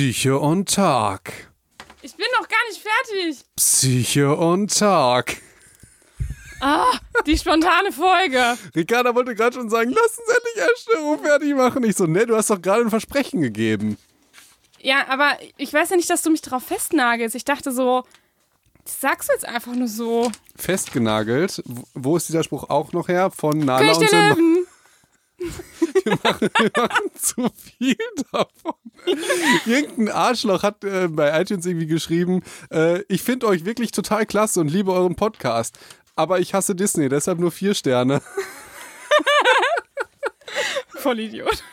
Psyche und Talk. Ich bin noch gar nicht fertig. Psyche und Talk. Ah, die spontane Folge. Ricarda wollte gerade schon sagen, lass uns endlich Essstörung fertig machen. Ich so, ne, du hast doch gerade ein Versprechen gegeben. Ja, aber ich weiß ja nicht, dass du mich darauf festnagelst. Ich dachte so, das sagst du jetzt einfach nur so. Festgenagelt. Wo- Wo ist dieser Spruch auch noch her? Von Nala König und der Simba. Löwen. Wir machen, wir machen zu viel davon. Irgendein Arschloch hat äh, bei iTunes irgendwie geschrieben, äh, ich finde euch wirklich total klasse und liebe euren Podcast. Aber ich hasse Disney, deshalb nur vier Sterne. Vollidiot.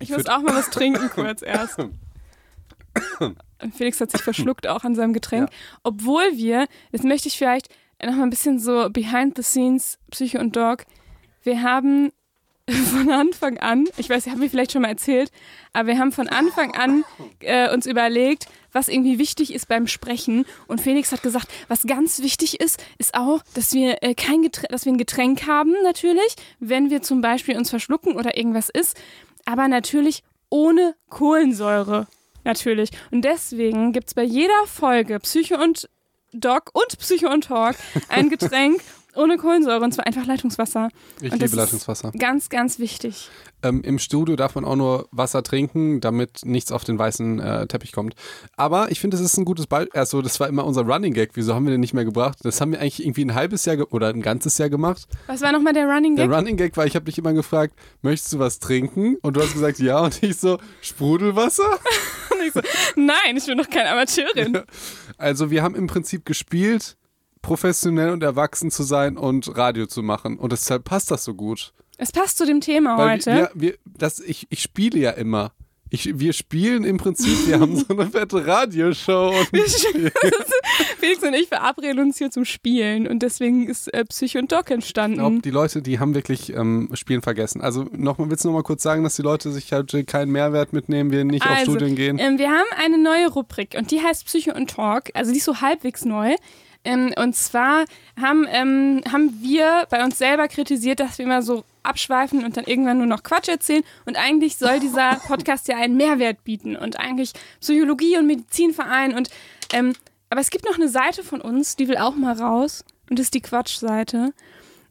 Ich muss auch mal was trinken kurz erst. Felix hat sich verschluckt auch an seinem Getränk. Obwohl wir, jetzt möchte ich vielleicht noch mal ein bisschen so behind the scenes, Psycho und Dog. Wir haben von Anfang an, ich weiß, ich habe mir vielleicht schon mal erzählt, aber wir haben von Anfang an äh, uns überlegt, was irgendwie wichtig ist beim Sprechen. Und Felix hat gesagt, was ganz wichtig ist, ist auch, dass wir äh, kein Getränk, dass wir ein Getränk haben, natürlich, wenn wir zum Beispiel uns verschlucken oder irgendwas ist, aber natürlich ohne Kohlensäure. Natürlich. Und deswegen gibt es bei jeder Folge Psycho und Doc und Psycho und Talk ein Getränk ohne Kohlensäure und zwar einfach Leitungswasser. Ich Und liebe Leitungswasser. Ganz, ganz wichtig. Ähm, Im Studio darf man auch nur Wasser trinken, damit nichts auf den weißen äh, Teppich kommt. Aber ich finde, das ist ein gutes Beispiel. Also, das war immer unser Running Gag. Wieso haben wir den nicht mehr gebracht? Das haben wir eigentlich irgendwie ein halbes Jahr oder ein ganzes Jahr gemacht. Was war nochmal der Running Der Gag? Running Gag war, ich habe dich immer gefragt, möchtest du was trinken? Und du hast gesagt, ja. Und ich so, Sprudelwasser? Und ich so, Nein, ich bin doch keine Amateurin. Also, wir haben im Prinzip gespielt, professionell und erwachsen zu sein und Radio zu machen. Und deshalb passt das so gut. Es passt zu dem Thema Weil heute. Wir, wir, das, ich, ich spiele ja immer. Ich, wir spielen im Prinzip, wir haben so eine fette Radioshow. Und Felix und ich verabreden uns hier zum Spielen und deswegen ist äh, Psycho und Doc ich entstanden. glaube, die Leute, die haben wirklich ähm, Spielen vergessen. Also nochmal, willst du nochmal kurz sagen, dass die Leute sich halt keinen Mehrwert mitnehmen, wir nicht auf Also, Studien gehen? Ähm, wir haben eine neue Rubrik und die heißt Psycho und Talk. Also die ist so halbwegs neu. Ähm, und zwar haben, ähm, haben wir bei uns selber kritisiert, dass wir immer so abschweifen und dann irgendwann nur noch Quatsch erzählen. Und eigentlich soll dieser Podcast ja einen Mehrwert bieten und eigentlich Psychologie und Medizinverein und ähm, aber es gibt noch eine Seite von uns, die will auch mal raus und das ist die Quatschseite.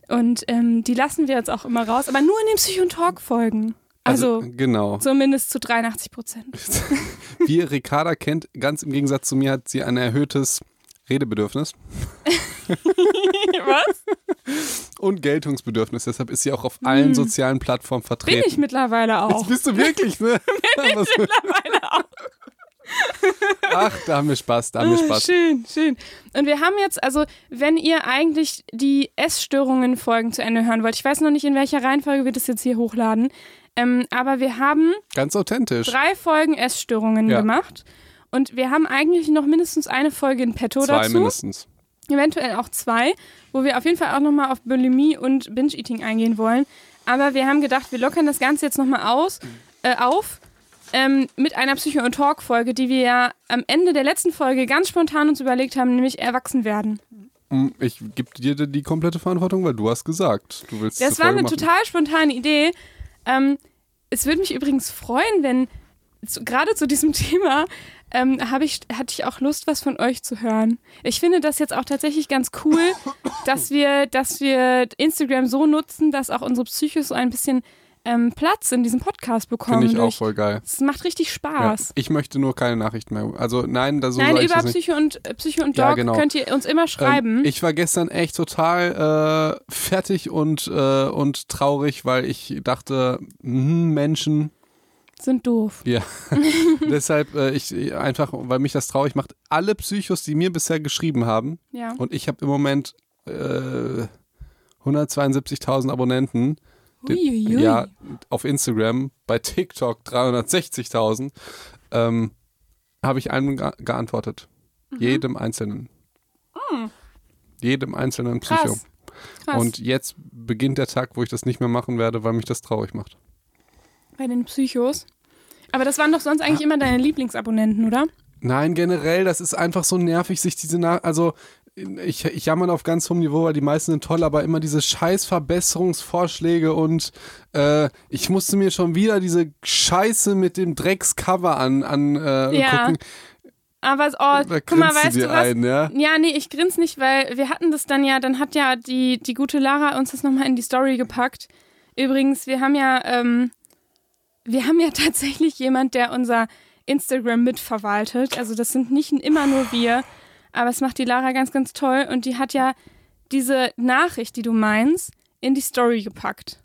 Und ähm, die lassen wir jetzt auch immer raus, aber nur in den Psycho- und Talk-Folgen. Also, genau. zumindest zu 83 Prozent. Wie Ricarda kennt, ganz im Gegensatz zu mir hat sie ein erhöhtes Redebedürfnis Was? und Geltungsbedürfnis. Deshalb ist sie auch auf allen sozialen Plattformen Bin vertreten. ich mittlerweile auch. Das bist du wirklich, ne? Aber so- mittlerweile auch. Ach, da haben wir Spaß, da haben wir Ah, Spaß. Schön, schön. Und wir haben jetzt, also, wenn ihr eigentlich die Essstörungen-Folgen zu Ende hören wollt, ich weiß noch nicht, in welcher Reihenfolge wir das jetzt hier hochladen, ähm, aber wir haben Ganz authentisch. drei Folgen Essstörungen Ja. gemacht. Und wir haben eigentlich noch mindestens eine Folge in petto Zwei dazu. mindestens. eventuell auch zwei, wo wir auf jeden Fall auch nochmal auf Bulimie und Binge-Eating eingehen wollen. Aber wir haben gedacht, wir lockern das Ganze jetzt nochmal aus, äh, auf ähm, mit einer Psycho- und Talk-Folge, die wir ja am Ende der letzten Folge ganz spontan uns überlegt haben, nämlich erwachsen werden. Mm, Ich gebe dir die komplette Verantwortung, weil du hast gesagt, du willst Das war Folge eine machen. total spontane Idee. Ähm, es würde mich übrigens freuen, wenn zu, gerade zu diesem Thema ähm, habe ich, hatte ich auch Lust, was von euch zu hören. Ich finde das jetzt auch tatsächlich ganz cool, dass wir, dass wir Instagram so nutzen, dass auch unsere Psychos so ein bisschen ähm, Platz in diesem Podcast bekommen. Finde ich auch voll geil. Es macht richtig Ja. Spaß. Ich möchte nur keine Nachricht mehr. Also nein, da so Nein, über. Psycho und, äh, Psycho und Ja, Dog genau. könnt ihr uns immer schreiben. Ähm, ich war gestern echt total äh, fertig und, äh, und traurig, weil ich dachte, hm, Menschen, Sind doof. ja. Deshalb, äh, ich einfach, weil mich das traurig macht, alle Psychos, die mir bisher geschrieben haben, Ja. und ich habe im Moment äh, 172.000 Abonnenten, Uiuiui. ja, auf Instagram, bei TikTok 360.000, ähm, habe ich einem ge geantwortet. Mhm. Jedem Einzelnen. Jedem einzelnen Psycho. Krass. Krass. Und jetzt beginnt der Tag, wo ich das nicht mehr machen werde, weil mich das traurig macht. Bei den Psychos. Aber das waren doch sonst eigentlich immer deine Lieblingsabonnenten, oder? Nein, generell, das ist einfach so nervig, sich diese Nach also ich, ich jammer auf ganz hohem Niveau, weil die meisten sind toll, aber immer diese scheiß Verbesserungsvorschläge und äh, ich musste mir schon wieder diese Scheiße mit dem Dreckscover an, an äh, Ja. gucken. Aber oh, Da guck mal, weißt du was? ein, ja? Ja, nee, ich grins nicht, weil wir hatten das dann ja, dann hat ja die, die gute Lara uns das nochmal in die Story gepackt. Übrigens, wir haben ja, ähm, wir haben ja tatsächlich jemand, der unser Instagram mitverwaltet. Also das sind nicht immer nur wir, aber es macht die Lara ganz, ganz toll und die hat ja diese Nachricht, die du meinst, in die Story gepackt.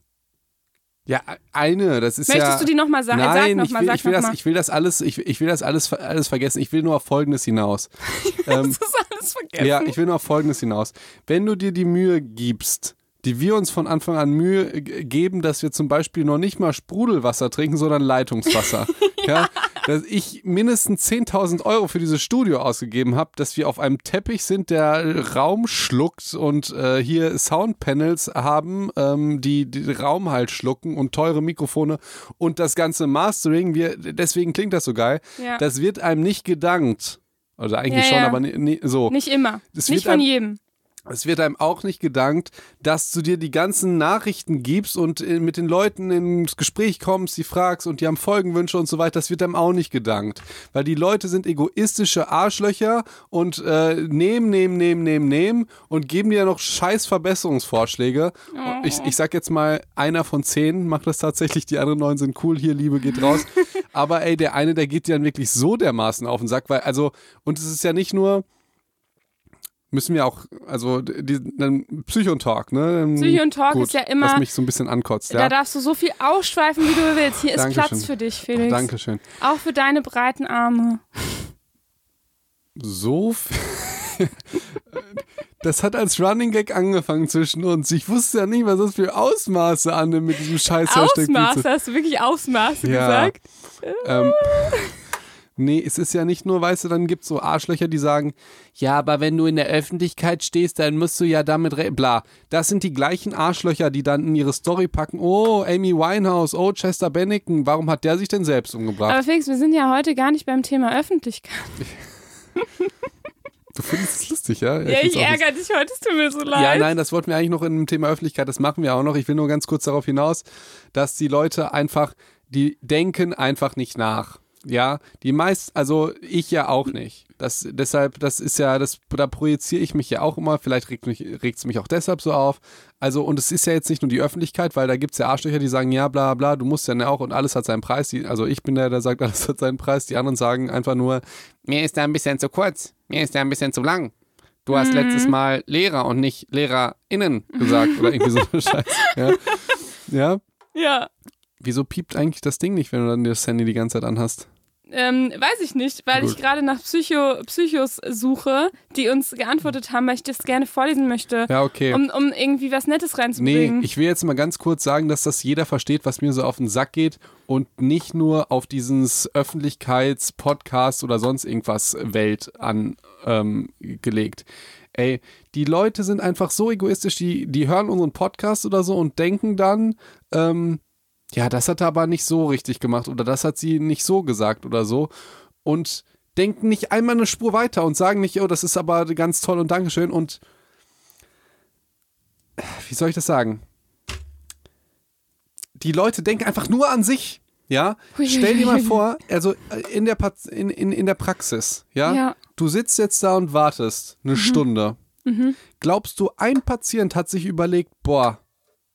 Ja, eine, das ist Möchtest ja. du die nochmal sagen? Nein, sag ich nochmal, will, sag ich, will das, ich will das alles, ich, ich will das alles, alles vergessen. Ich will nur auf Folgendes hinaus. ähm, Das ist alles vergessen. ja, ich will nur auf Folgendes hinaus. Wenn du dir die Mühe gibst, die wir uns von Anfang an Mühe geben, dass wir zum Beispiel noch nicht mal Sprudelwasser trinken, sondern Leitungswasser. ja. Dass ich mindestens 10.000 Euro für dieses Studio ausgegeben habe, dass wir auf einem Teppich sind, der Raum schluckt und äh, hier Soundpanels haben, ähm, die den Raum halt schlucken und teure Mikrofone und das ganze Mastering, wir, deswegen klingt das so geil, Ja. das wird einem nicht gedankt. Also eigentlich Ja, schon, ja. aber ni- ni- so. Nicht immer. Das nicht von einem- jedem. Es wird einem auch nicht gedankt, dass du dir die ganzen Nachrichten gibst und äh, mit den Leuten ins Gespräch kommst, die fragst und die haben Folgenwünsche und so weiter. Das wird einem auch nicht gedankt. Weil die Leute sind egoistische Arschlöcher und äh, nehmen, nehmen, nehmen, nehmen, nehmen und geben dir noch scheiß Verbesserungsvorschläge. Und Ich, ich sag jetzt mal, einer von zehn macht das tatsächlich, die anderen neun sind cool, hier Liebe geht raus. Aber ey, der eine, der geht dir dann wirklich so dermaßen auf den Sack, weil, also, und es ist ja nicht nur müssen wir auch, also die, dann Psychontalk, ne? Ähm, Psychontalk gut, ist ja immer- Was mich so ein bisschen ankotzt, Da ja. darfst du so viel ausschweifen, wie du willst. Hier ist Dankeschön. Platz für dich, Felix. Dankeschön. Auch für deine breiten Arme. So viel. Das hat als Running Gag angefangen zwischen uns. Ich wusste ja nicht, was das für Ausmaße annimmt mit diesem scheiß Ausmaße, hast du wirklich Ausmaße Ja. gesagt? Ähm, nee, es ist ja nicht nur, weißt du, dann gibt es so Arschlöcher, die sagen, ja, aber wenn du in der Öffentlichkeit stehst, dann musst du ja damit, bla. Das sind die gleichen Arschlöcher, die dann in ihre Story packen, oh, Amy Winehouse, oh, Chester Bennington, warum hat der sich denn selbst umgebracht? Aber Felix, wir sind ja heute gar nicht beim Thema Öffentlichkeit. du findest es lustig, ja? Ja, ich auch ärgere dich heute, es tut mir so leid. Ja, nein, das wollten wir eigentlich noch in dem Thema Öffentlichkeit, das machen wir auch noch. Ich will nur ganz kurz darauf hinaus, dass die Leute einfach, die denken einfach nicht nach. Ja, die meist, also ich ja auch nicht. Das, deshalb, das ist ja, das, da projiziere ich mich ja auch immer. Vielleicht regt mich, regt's mich auch deshalb so auf. Also, und es ist ja jetzt nicht nur die Öffentlichkeit, weil da gibt's ja Arschlöcher, die sagen, ja, bla, bla, du musst ja auch und alles hat seinen Preis. Die, also ich bin der, der sagt, alles hat seinen Preis. Die anderen sagen einfach nur, mir ist da ein bisschen zu kurz, mir ist da ein bisschen zu lang. Du hast letztes Mal Lehrer und nicht LehrerInnen gesagt oder irgendwie so eine Scheiße. Ja. ja. Ja, Wieso piept eigentlich das Ding nicht, wenn du dann das Handy die ganze Zeit anhast? ähm, weiß ich nicht, weil Gut. ich gerade nach Psycho, Psychos suche, die uns geantwortet haben, weil ich das gerne vorlesen möchte, Ja, okay. um, um irgendwie was Nettes Nee, reinzubringen. ich will jetzt mal ganz kurz sagen, dass das jeder versteht, was mir so auf den Sack geht und nicht nur auf dieses Öffentlichkeits-Podcast oder sonst irgendwas Welt angelegt. Ähm. Ey, die Leute sind einfach so egoistisch, die, die hören unseren Podcast oder so und denken dann, ähm, ja, das hat er aber nicht so richtig gemacht oder das hat sie nicht so gesagt oder so und denken nicht einmal eine Spur weiter und sagen nicht, oh, das ist aber ganz toll und Dankeschön und wie soll ich das sagen? Die Leute denken einfach nur an sich. Ja, stell dir mal vor, also äh, in der, in, in, in der Praxis, ja? Ja. du sitzt jetzt da und wartest eine Stunde. Glaubst du, ein Patient hat sich überlegt, boah,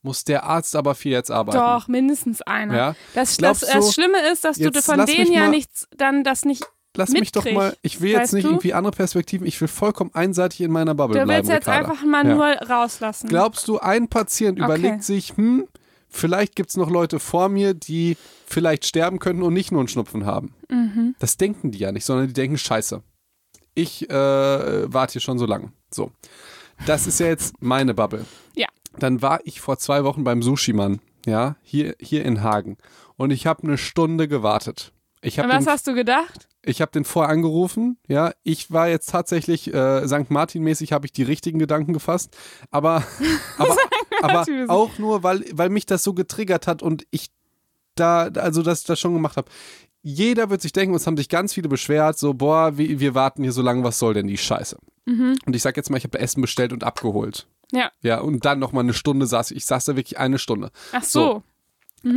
muss der Arzt aber viel jetzt arbeiten? Doch, mindestens einer. Ja. Das, das, das du- Schlimme ist, dass du von denen ja nichts, dann das nicht. Lass mich doch mal, ich will jetzt nicht du? irgendwie andere Perspektiven, ich will vollkommen einseitig in meiner Bubble Du bleiben. willst jetzt Ricarda. einfach mal Ja. nur rauslassen. Glaubst du, ein Patient Okay. überlegt sich, hm, vielleicht gibt es noch Leute vor mir, die vielleicht sterben könnten und nicht nur einen Schnupfen haben? Mhm. Das denken die ja nicht, sondern die denken, scheiße. Ich äh, warte hier schon so lange. So. Das ist ja jetzt meine Bubble. Ja. Dann war ich vor zwei Wochen beim Sushi-Mann, ja, hier, hier in Hagen. Und ich habe eine Stunde gewartet. Ich habe was den, hast du gedacht? ich hab den vorher angerufen, ja. Ich war jetzt tatsächlich, äh, St. Martin-mäßig habe ich die richtigen Gedanken gefasst. Aber, aber, aber auch nur, weil, weil mich das so getriggert hat und ich da, also das, das schon gemacht habe. Jeder wird sich denken, es haben sich ganz viele beschwert, so, boah, wir, wir warten hier so lange, was soll denn die Scheiße? Und ich sag jetzt mal, ich habe Essen bestellt und abgeholt. Ja. Ja, und dann nochmal eine Stunde saß ich. Ich saß da wirklich eine Stunde. Ach so.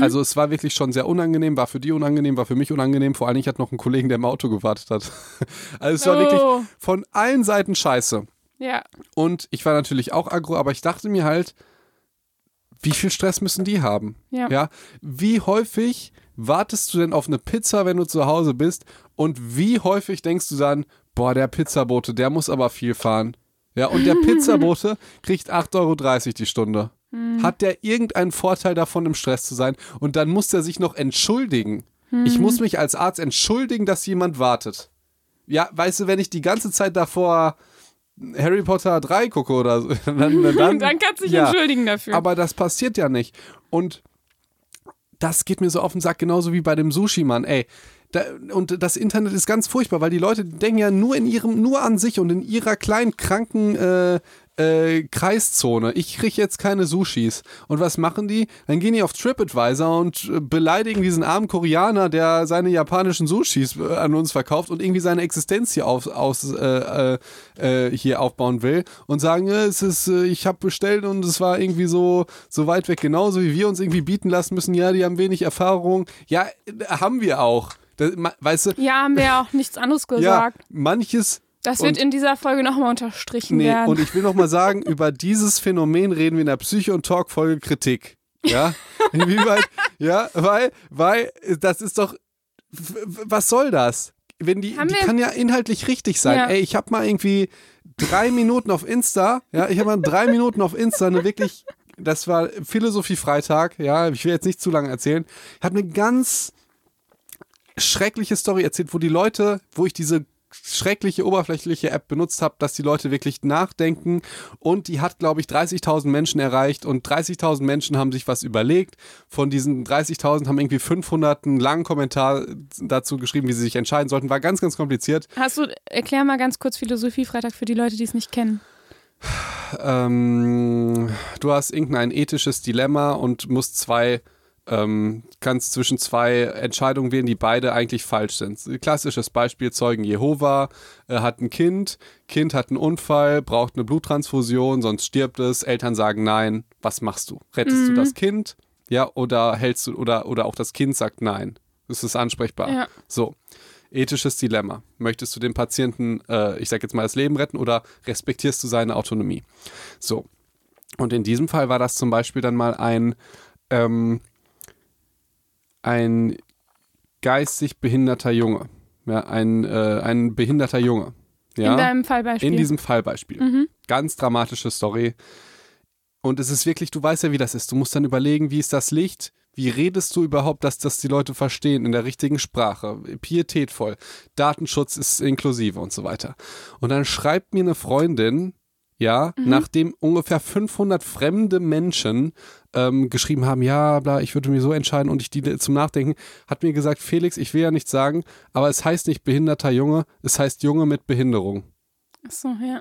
Also es war wirklich schon sehr unangenehm, war für die unangenehm, war für mich unangenehm. Vor allem, ich hatte noch einen Kollegen, der im Auto gewartet hat. Also es war Oh. wirklich von allen Seiten scheiße. Ja. Und ich war natürlich auch aggro, aber ich dachte mir halt, wie viel Stress müssen die haben? Ja. ja? Wie häufig wartest du denn auf eine Pizza, wenn du zu Hause bist? Und wie häufig denkst du dann, boah, der Pizzabote, der muss aber viel fahren. Ja, und der Pizzabote kriegt 8,30 Euro die Stunde. Hat der irgendeinen Vorteil davon, im Stress zu sein? Und dann muss der sich noch entschuldigen. Ich muss mich als Arzt entschuldigen, dass jemand wartet. Ja, weißt du, wenn ich die ganze Zeit davor Harry Potter 3 gucke oder so, dann, dann, Dann kannst du dich ja. entschuldigen dafür. Aber das passiert ja nicht. Und das geht mir so auf den Sack, genauso wie bei dem Sushi-Mann. Ey, da, und das Internet ist ganz furchtbar, weil die Leute denken ja nur in ihrem, nur an sich und in ihrer kleinen kranken äh, äh, Kreiszone. Ich kriege jetzt keine Sushis. Und was machen die? Dann gehen die auf TripAdvisor und äh, beleidigen diesen armen Koreaner, der seine japanischen Sushis äh, an uns verkauft und irgendwie seine Existenz hier auf, aus, äh, hier aufbauen will und sagen, es ist, ich habe bestellt und es war irgendwie so, so weit weg, genauso wie wir uns irgendwie bieten lassen müssen. Ja, die haben wenig Erfahrung. Ja, haben wir auch. Das, weißt du, ja, haben wir ja auch nichts anderes ja, gesagt. manches das wird und- in dieser Folge nochmal unterstrichen Nee, werden. und ich will noch mal sagen, über dieses Phänomen reden wir in der Psycho- und Talk-Folge Kritik. Ja? Inwieweit? Ja, weil, weil, das ist doch, was soll das? Wenn die, Haben die kann ja inhaltlich richtig sein. Ja. Ey, ich habe mal irgendwie drei Minuten auf Insta, ja, ich habe mal drei Minuten auf Insta eine wirklich, das war Philosophie-Freitag, ja, ich will jetzt nicht zu lange erzählen, ich habe eine ganz schreckliche Story erzählt, wo die Leute, wo ich diese schreckliche oberflächliche App benutzt habe, dass die Leute wirklich nachdenken und die hat, glaube ich, 30.000 Menschen erreicht und 30.000 Menschen haben sich was überlegt. Von diesen 30.000 haben irgendwie 500 einen langen Kommentar dazu geschrieben, wie sie sich entscheiden sollten. War ganz, ganz kompliziert. Hast du, erklär mal ganz kurz Philosophie Freitag für die Leute, die es nicht kennen. Ähm, du hast irgendein ethisches Dilemma und musst zwei, ähm, kannst zwischen zwei Entscheidungen wählen, die beide eigentlich falsch sind. Klassisches Beispiel: Zeugen Jehova äh, hat ein Kind, Kind hat einen Unfall, braucht eine Bluttransfusion, sonst stirbt es. Eltern sagen nein. Was machst du? Rettest du das Kind? Ja, oder hältst du, oder, oder auch das Kind sagt nein. Ist ansprechbar. Ja. So. Ethisches Dilemma. Möchtest du dem Patienten, äh, ich sag jetzt mal, das Leben retten oder respektierst du seine Autonomie? So. Und in diesem Fall war das zum Beispiel dann mal ein, ähm, ein geistig behinderter Junge. Ja, ein, äh, ein behinderter Junge. Ja? In deinem Fallbeispiel. In diesem Fallbeispiel. Ganz dramatische Story. Und es ist wirklich, du weißt ja, wie das ist. Du musst dann überlegen, wie ist das Licht? Wie redest du überhaupt, dass das die Leute verstehen in der richtigen Sprache? Pietätvoll. Datenschutz ist inklusive und so weiter. Und dann schreibt mir eine Freundin, ja, nachdem ungefähr 500 fremde Menschen ähm, geschrieben haben, ja, bla, ich würde mir so entscheiden und ich die zum Nachdenken, hat mir gesagt, Felix, ich will ja nichts sagen, aber es heißt nicht behinderter Junge, es heißt Junge mit Behinderung. Achso, ja.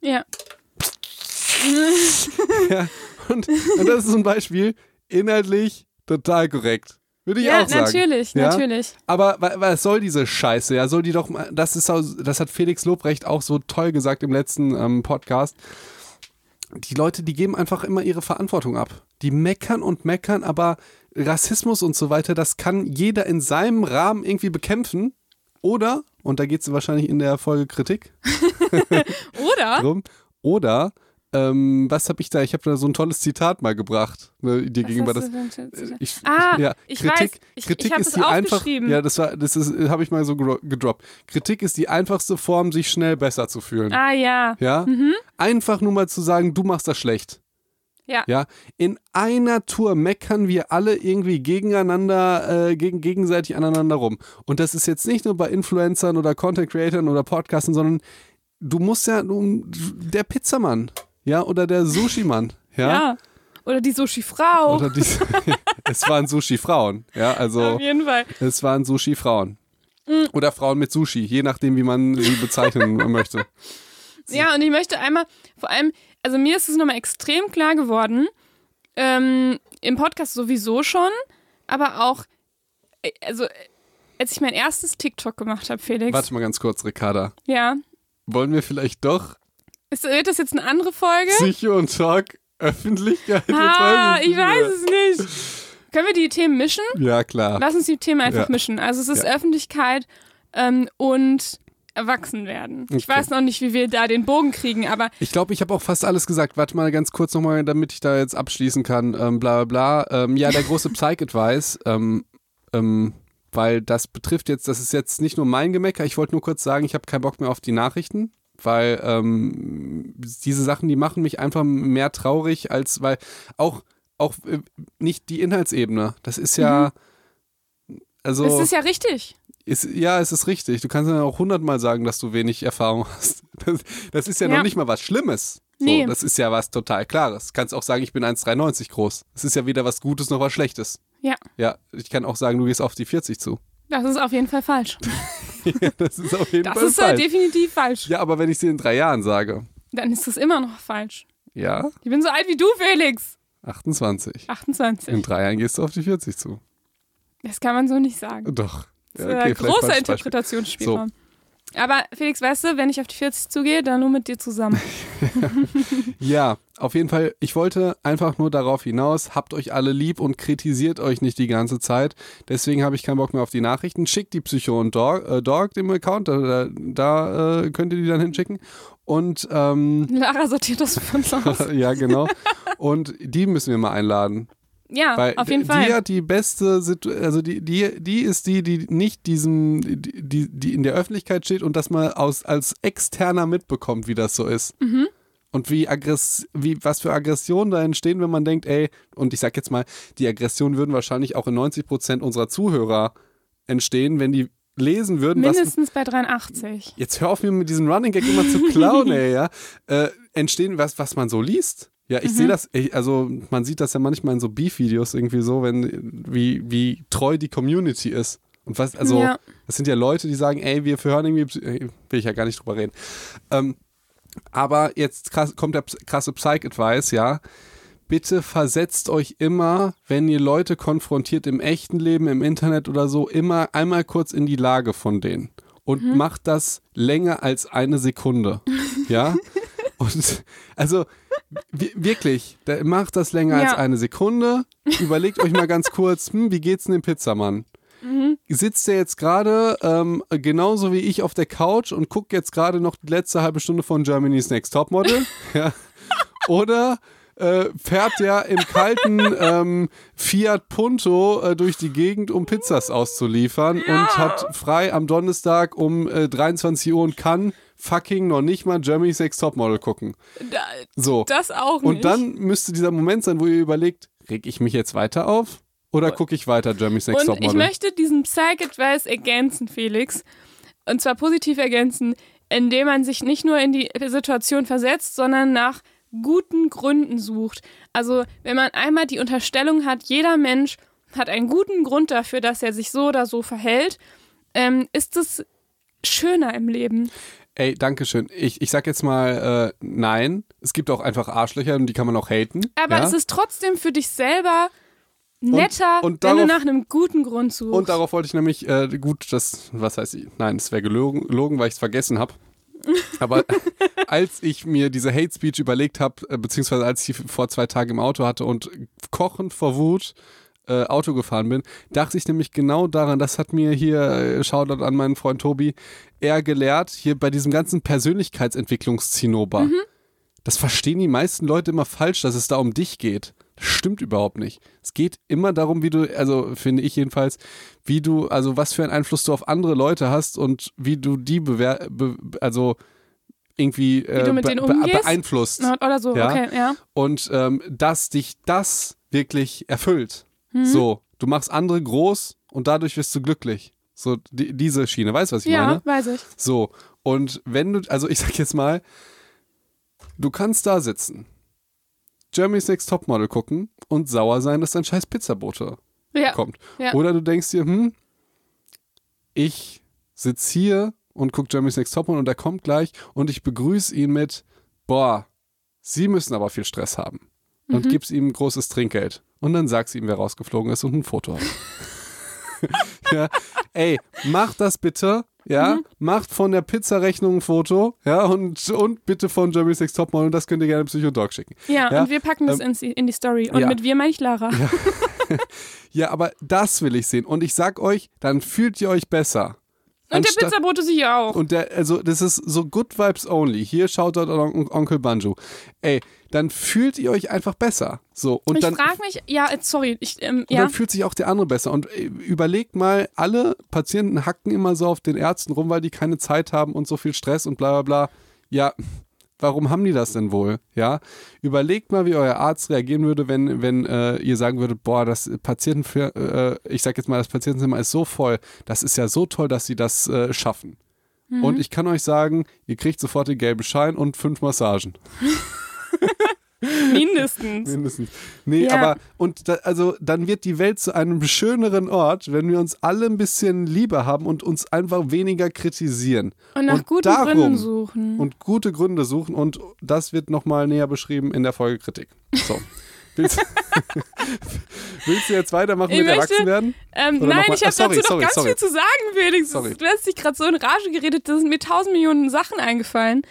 Ja. Ja, und, und das ist so ein Beispiel, inhaltlich total korrekt. Würde ich Ja, auch sagen. natürlich, ja? natürlich. Aber wa- was soll diese Scheiße? Ja, soll die doch mal, das ist, das hat Felix Lobrecht auch so toll gesagt im letzten ähm, Podcast. Die Leute, die geben einfach immer ihre Verantwortung ab. Die meckern und meckern, aber Rassismus und so weiter, das kann jeder in seinem Rahmen irgendwie bekämpfen. Oder, und da geht es wahrscheinlich in der Folge Kritik Oder? drum, oder, ähm, was habe ich da? Ich habe da so ein tolles Zitat mal gebracht, ne, dir Was gegenüber. Das, ich, Ah, ja, ich Kritik, weiß. Ich- Kritik ich hab ist das die einfach. Ja, das war, das ist, habe ich mal so gedroppt. Kritik ist die einfachste Form, sich schnell besser zu fühlen. Ah ja. Ja, einfach nur mal zu sagen, du machst das schlecht. Ja. Ja, in einer Tour meckern wir alle irgendwie gegeneinander, äh, gegen, gegenseitig aneinander rum. Und das ist jetzt nicht nur bei Influencern oder Content Creatern oder Podcasten, sondern du musst ja, du, der Pizzamann, ja, oder der Sushi-Mann, ja. Ja. Oder die Sushi-Frau. Oder die, es waren Sushi-Frauen, ja, also Auf jeden Fall. es waren Sushi-Frauen. Oder Frauen mit Sushi, je nachdem, wie man sie bezeichnen möchte. Ja, und ich möchte einmal, vor allem, also mir ist es nochmal extrem klar geworden, ähm, im Podcast sowieso schon, aber auch, äh, also als ich mein erstes TikTok gemacht habe, Felix. Warte mal ganz kurz, Ricarda. Ja. wollen wir vielleicht doch Ist, wird das jetzt eine andere Folge? Psycho und Talk Öffentlichkeit? Ah, ich weiß es nicht. Können wir die Themen mischen? Ja, klar. Lass uns die Themen einfach Ja. mischen. Also es ist Ja. Öffentlichkeit ähm, und erwachsen werden. Ich Okay. weiß noch nicht, wie wir da den Bogen kriegen, aber Ich glaube, ich habe auch fast alles gesagt. Warte mal ganz kurz nochmal, damit ich da jetzt abschließen kann. Ähm, bla bla bla. Ähm, ja, der große Psych-Advice, ähm, ähm, weil das betrifft jetzt, das ist jetzt nicht nur mein Gemecker. Ich wollte nur kurz sagen, ich habe keinen Bock mehr auf die Nachrichten, weil ähm, diese Sachen, die machen mich einfach mehr traurig, als weil auch, auch äh, nicht die Inhaltsebene. Das ist ja. Also, es ist ja richtig. Ist, ja, es ist richtig. Du kannst ja auch hundertmal sagen, dass du wenig Erfahrung hast. Das, das ist ja, Ja. noch nicht mal was Schlimmes. So, Nee. Das ist ja was total Klares. Du kannst auch sagen, ich bin 1,93 groß. Das ist ja weder was Gutes noch was Schlechtes. Ja. Ja, ich kann auch sagen, du gehst auf die 40 zu. Das ist auf jeden Fall falsch. Ja, das ist auf jeden Das Fall ist äh, falsch. definitiv falsch. Ja, aber wenn ich sie in drei Jahren sage, Dann ist das immer noch falsch. ja, Ich bin so alt wie du, Felix. 28. 28. In drei Jahren gehst du auf die 40 zu. Das kann man so nicht sagen. Doch. Ja, okay, großer. Interpretationsspielraum. Aber Felix, weißt du, wenn ich auf die 40 zugehe, dann nur mit dir zusammen. Ja, auf jeden Fall. Ich wollte einfach nur darauf hinaus, habt euch alle lieb und kritisiert euch nicht die ganze Zeit. Deswegen habe ich keinen Bock mehr auf die Nachrichten. Schickt die Psycho und Dog, äh, Dog dem Account, da, da, da äh, könnt ihr die dann hinschicken. Und ähm, Lara sortiert das für uns aus. ja, genau. Und die müssen wir mal einladen. Ja, Weil auf jeden die Fall. hat die beste Situation, also die, die, die ist die, die nicht diesem, die, die, die in der Öffentlichkeit steht und das mal aus, als Externer mitbekommt, wie das so ist. Mhm. Und wie aggress wie, was für Aggressionen da entstehen, wenn man denkt, ey, und ich sag jetzt mal, die Aggressionen würden wahrscheinlich auch in 90 Prozent unserer Zuhörer entstehen, wenn die lesen würden, was, Mindestens bei 83. jetzt hör auf mir mit diesem Running Gag immer zu klauen, ey, ja, äh, entstehen, was, was man so liest. Ja, ich Mhm. sehe das, ich, also man sieht das ja manchmal in so Beef-Videos irgendwie so, wenn, wie, wie treu die Community ist. Und was, also, Ja. das sind ja Leute, die sagen, ey, wir hören irgendwie, ey, will ich ja gar nicht drüber reden. Ähm, aber jetzt krass, kommt der krasse Psych-Advice, ja. Bitte versetzt euch immer, wenn ihr Leute konfrontiert im echten Leben, im Internet oder so, immer einmal kurz in die Lage von denen. Und Mhm. macht das länger als eine Sekunde. Ja? Und also wirklich, da- macht das länger als Ja. eine Sekunde. Überlegt euch mal ganz kurz, hm, wie geht's denn dem Pizzamann? Mhm. Sitzt der jetzt gerade ähm, genauso wie ich auf der Couch und guckt jetzt gerade noch die letzte halbe Stunde von Germany's Next Topmodel? ja. Oder äh, fährt der im kalten ähm, Fiat Punto äh, durch die Gegend, um Pizzas auszuliefern und hat frei am Donnerstag um äh, 23 Uhr und kann fucking noch nicht mal Germany's Next Topmodel gucken. Da, So. das auch nicht. Und dann müsste dieser Moment sein, wo ihr überlegt, reg ich mich jetzt weiter auf oder gucke ich weiter Germany's Next Und ich Topmodel? möchte diesen Psych-Advice ergänzen, Felix. Und zwar positiv ergänzen, indem man sich nicht nur in die Situation versetzt, sondern nach guten Gründen sucht. Also, wenn man einmal die Unterstellung hat, jeder Mensch hat einen guten Grund dafür, dass er sich so oder so verhält, ähm, ist es schöner im Leben. Ey, danke schön. Ich, ich sag jetzt mal äh, nein. Es gibt auch einfach Arschlöcher und die kann man auch haten. Aber ja? es ist trotzdem für dich selber netter, und wenn du darauf- nach einem guten Grund suchst. Und darauf wollte ich nämlich, äh, gut, das, was heißt, nein, es wäre gelogen, gelogen, weil ich es vergessen habe. Aber als ich mir diese Hate Speech überlegt habe, äh, beziehungsweise als ich sie vor zwei Tagen im Auto hatte und kochend vor Wut äh, Auto gefahren bin, dachte ich nämlich genau daran, das hat mir hier, äh, Shoutout an meinen Freund Tobi, er gelehrt, hier bei diesem ganzen Persönlichkeitsentwicklungszinnober. Das verstehen die meisten Leute immer falsch, dass es da um dich geht. Das stimmt überhaupt nicht. Es geht immer darum, wie du, also finde ich jedenfalls, wie du, also was für einen Einfluss du auf andere Leute hast und wie du die bewer be also irgendwie äh, be be beeinflusst. Oder so, Ja. okay, ja. Und ähm, dass dich das wirklich erfüllt. Mhm. So, du machst andere groß und dadurch wirst du glücklich. So, die, diese Schiene, weißt du, was ich Ja, meine? weiß ich. So, und wenn du, also ich sag jetzt mal, du kannst da sitzen, Germany's Next Topmodel gucken und sauer sein, dass dein scheiß Pizzabote Ja. kommt. Ja. Oder du denkst dir, hm, ich sitze hier und guck Germany's Next Topmodel und der kommt gleich und ich begrüße ihn mit, boah, Sie müssen aber viel Stress haben. Und Mhm. gibst ihm großes Trinkgeld. Und dann sagst du ihm, wer rausgeflogen ist und ein Foto hat. ja, ey, mach das bitte ja, macht von der Pizzarechnung ein Foto, ja, und, und bitte von Germany's Next Topmodel, und das könnt ihr gerne Psychodog schicken. Ja, Ja, und wir packen das ähm, in, in die Story. Und ja. mit wir meine ich Lara. Ja, aber das will ich sehen. Und ich sag euch, dann fühlt ihr euch besser. Und der Pizzabote sicher auch. Und der, also das ist so Good Vibes Only. Hier schaut dort On Onkel Banjo. Ey, dann fühlt ihr euch einfach besser. So und ich dann, frage mich, ja, äh, sorry, ich, ähm, und ja. dann fühlt sich auch der andere besser. Und äh, überlegt mal, alle Patienten hacken immer so auf den Ärzten rum, weil die keine Zeit haben und so viel Stress und bla bla bla. Ja, warum haben die das denn wohl? Ja, überlegt mal, wie euer Arzt reagieren würde, wenn, wenn äh, ihr sagen würdet, boah, das Patienten für, äh, ich sag jetzt mal, das Patientenzimmer ist so voll, das ist ja so toll, dass sie das äh, schaffen. Mhm. Und ich kann euch sagen, ihr kriegt sofort den gelben Schein und fünf Massagen. Mindestens. Mindestens. Nee, Ja. aber und da, also dann wird die Welt zu einem schöneren Ort, wenn wir uns alle ein bisschen lieber haben und uns einfach weniger kritisieren. Und nach Und guten darum- Gründen suchen. Und gute Gründe suchen und das wird nochmal näher beschrieben in der Folge Kritik. So. Willst, willst du jetzt weitermachen Ich mit möchte- Erwachsenwerden? Ähm, nein, ich habe Ah, sorry, dazu noch sorry, ganz sorry. viel zu sagen, Felix. Du hast dich gerade so in Rage geredet, da sind mir tausend Millionen Sachen eingefallen.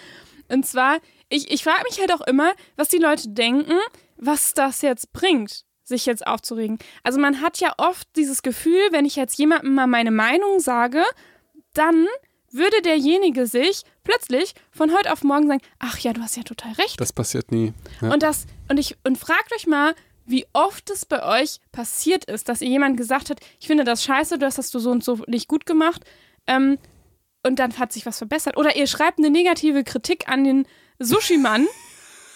Und zwar, ich, ich frage mich halt auch immer, was die Leute denken, was das jetzt bringt, sich jetzt aufzuregen. Also man hat ja oft dieses Gefühl, wenn ich jetzt jemandem mal meine Meinung sage, dann würde derjenige sich plötzlich von heute auf morgen sagen, ach ja, du hast ja total recht. Das passiert nie. Ja. Und das, und ich, und fragt euch mal, wie oft es bei euch passiert ist, dass ihr jemand gesagt hat, ich finde das scheiße, das hast du so und so nicht gut gemacht. Ähm, und dann hat sich was verbessert. Oder ihr schreibt eine negative Kritik an den Sushi-Mann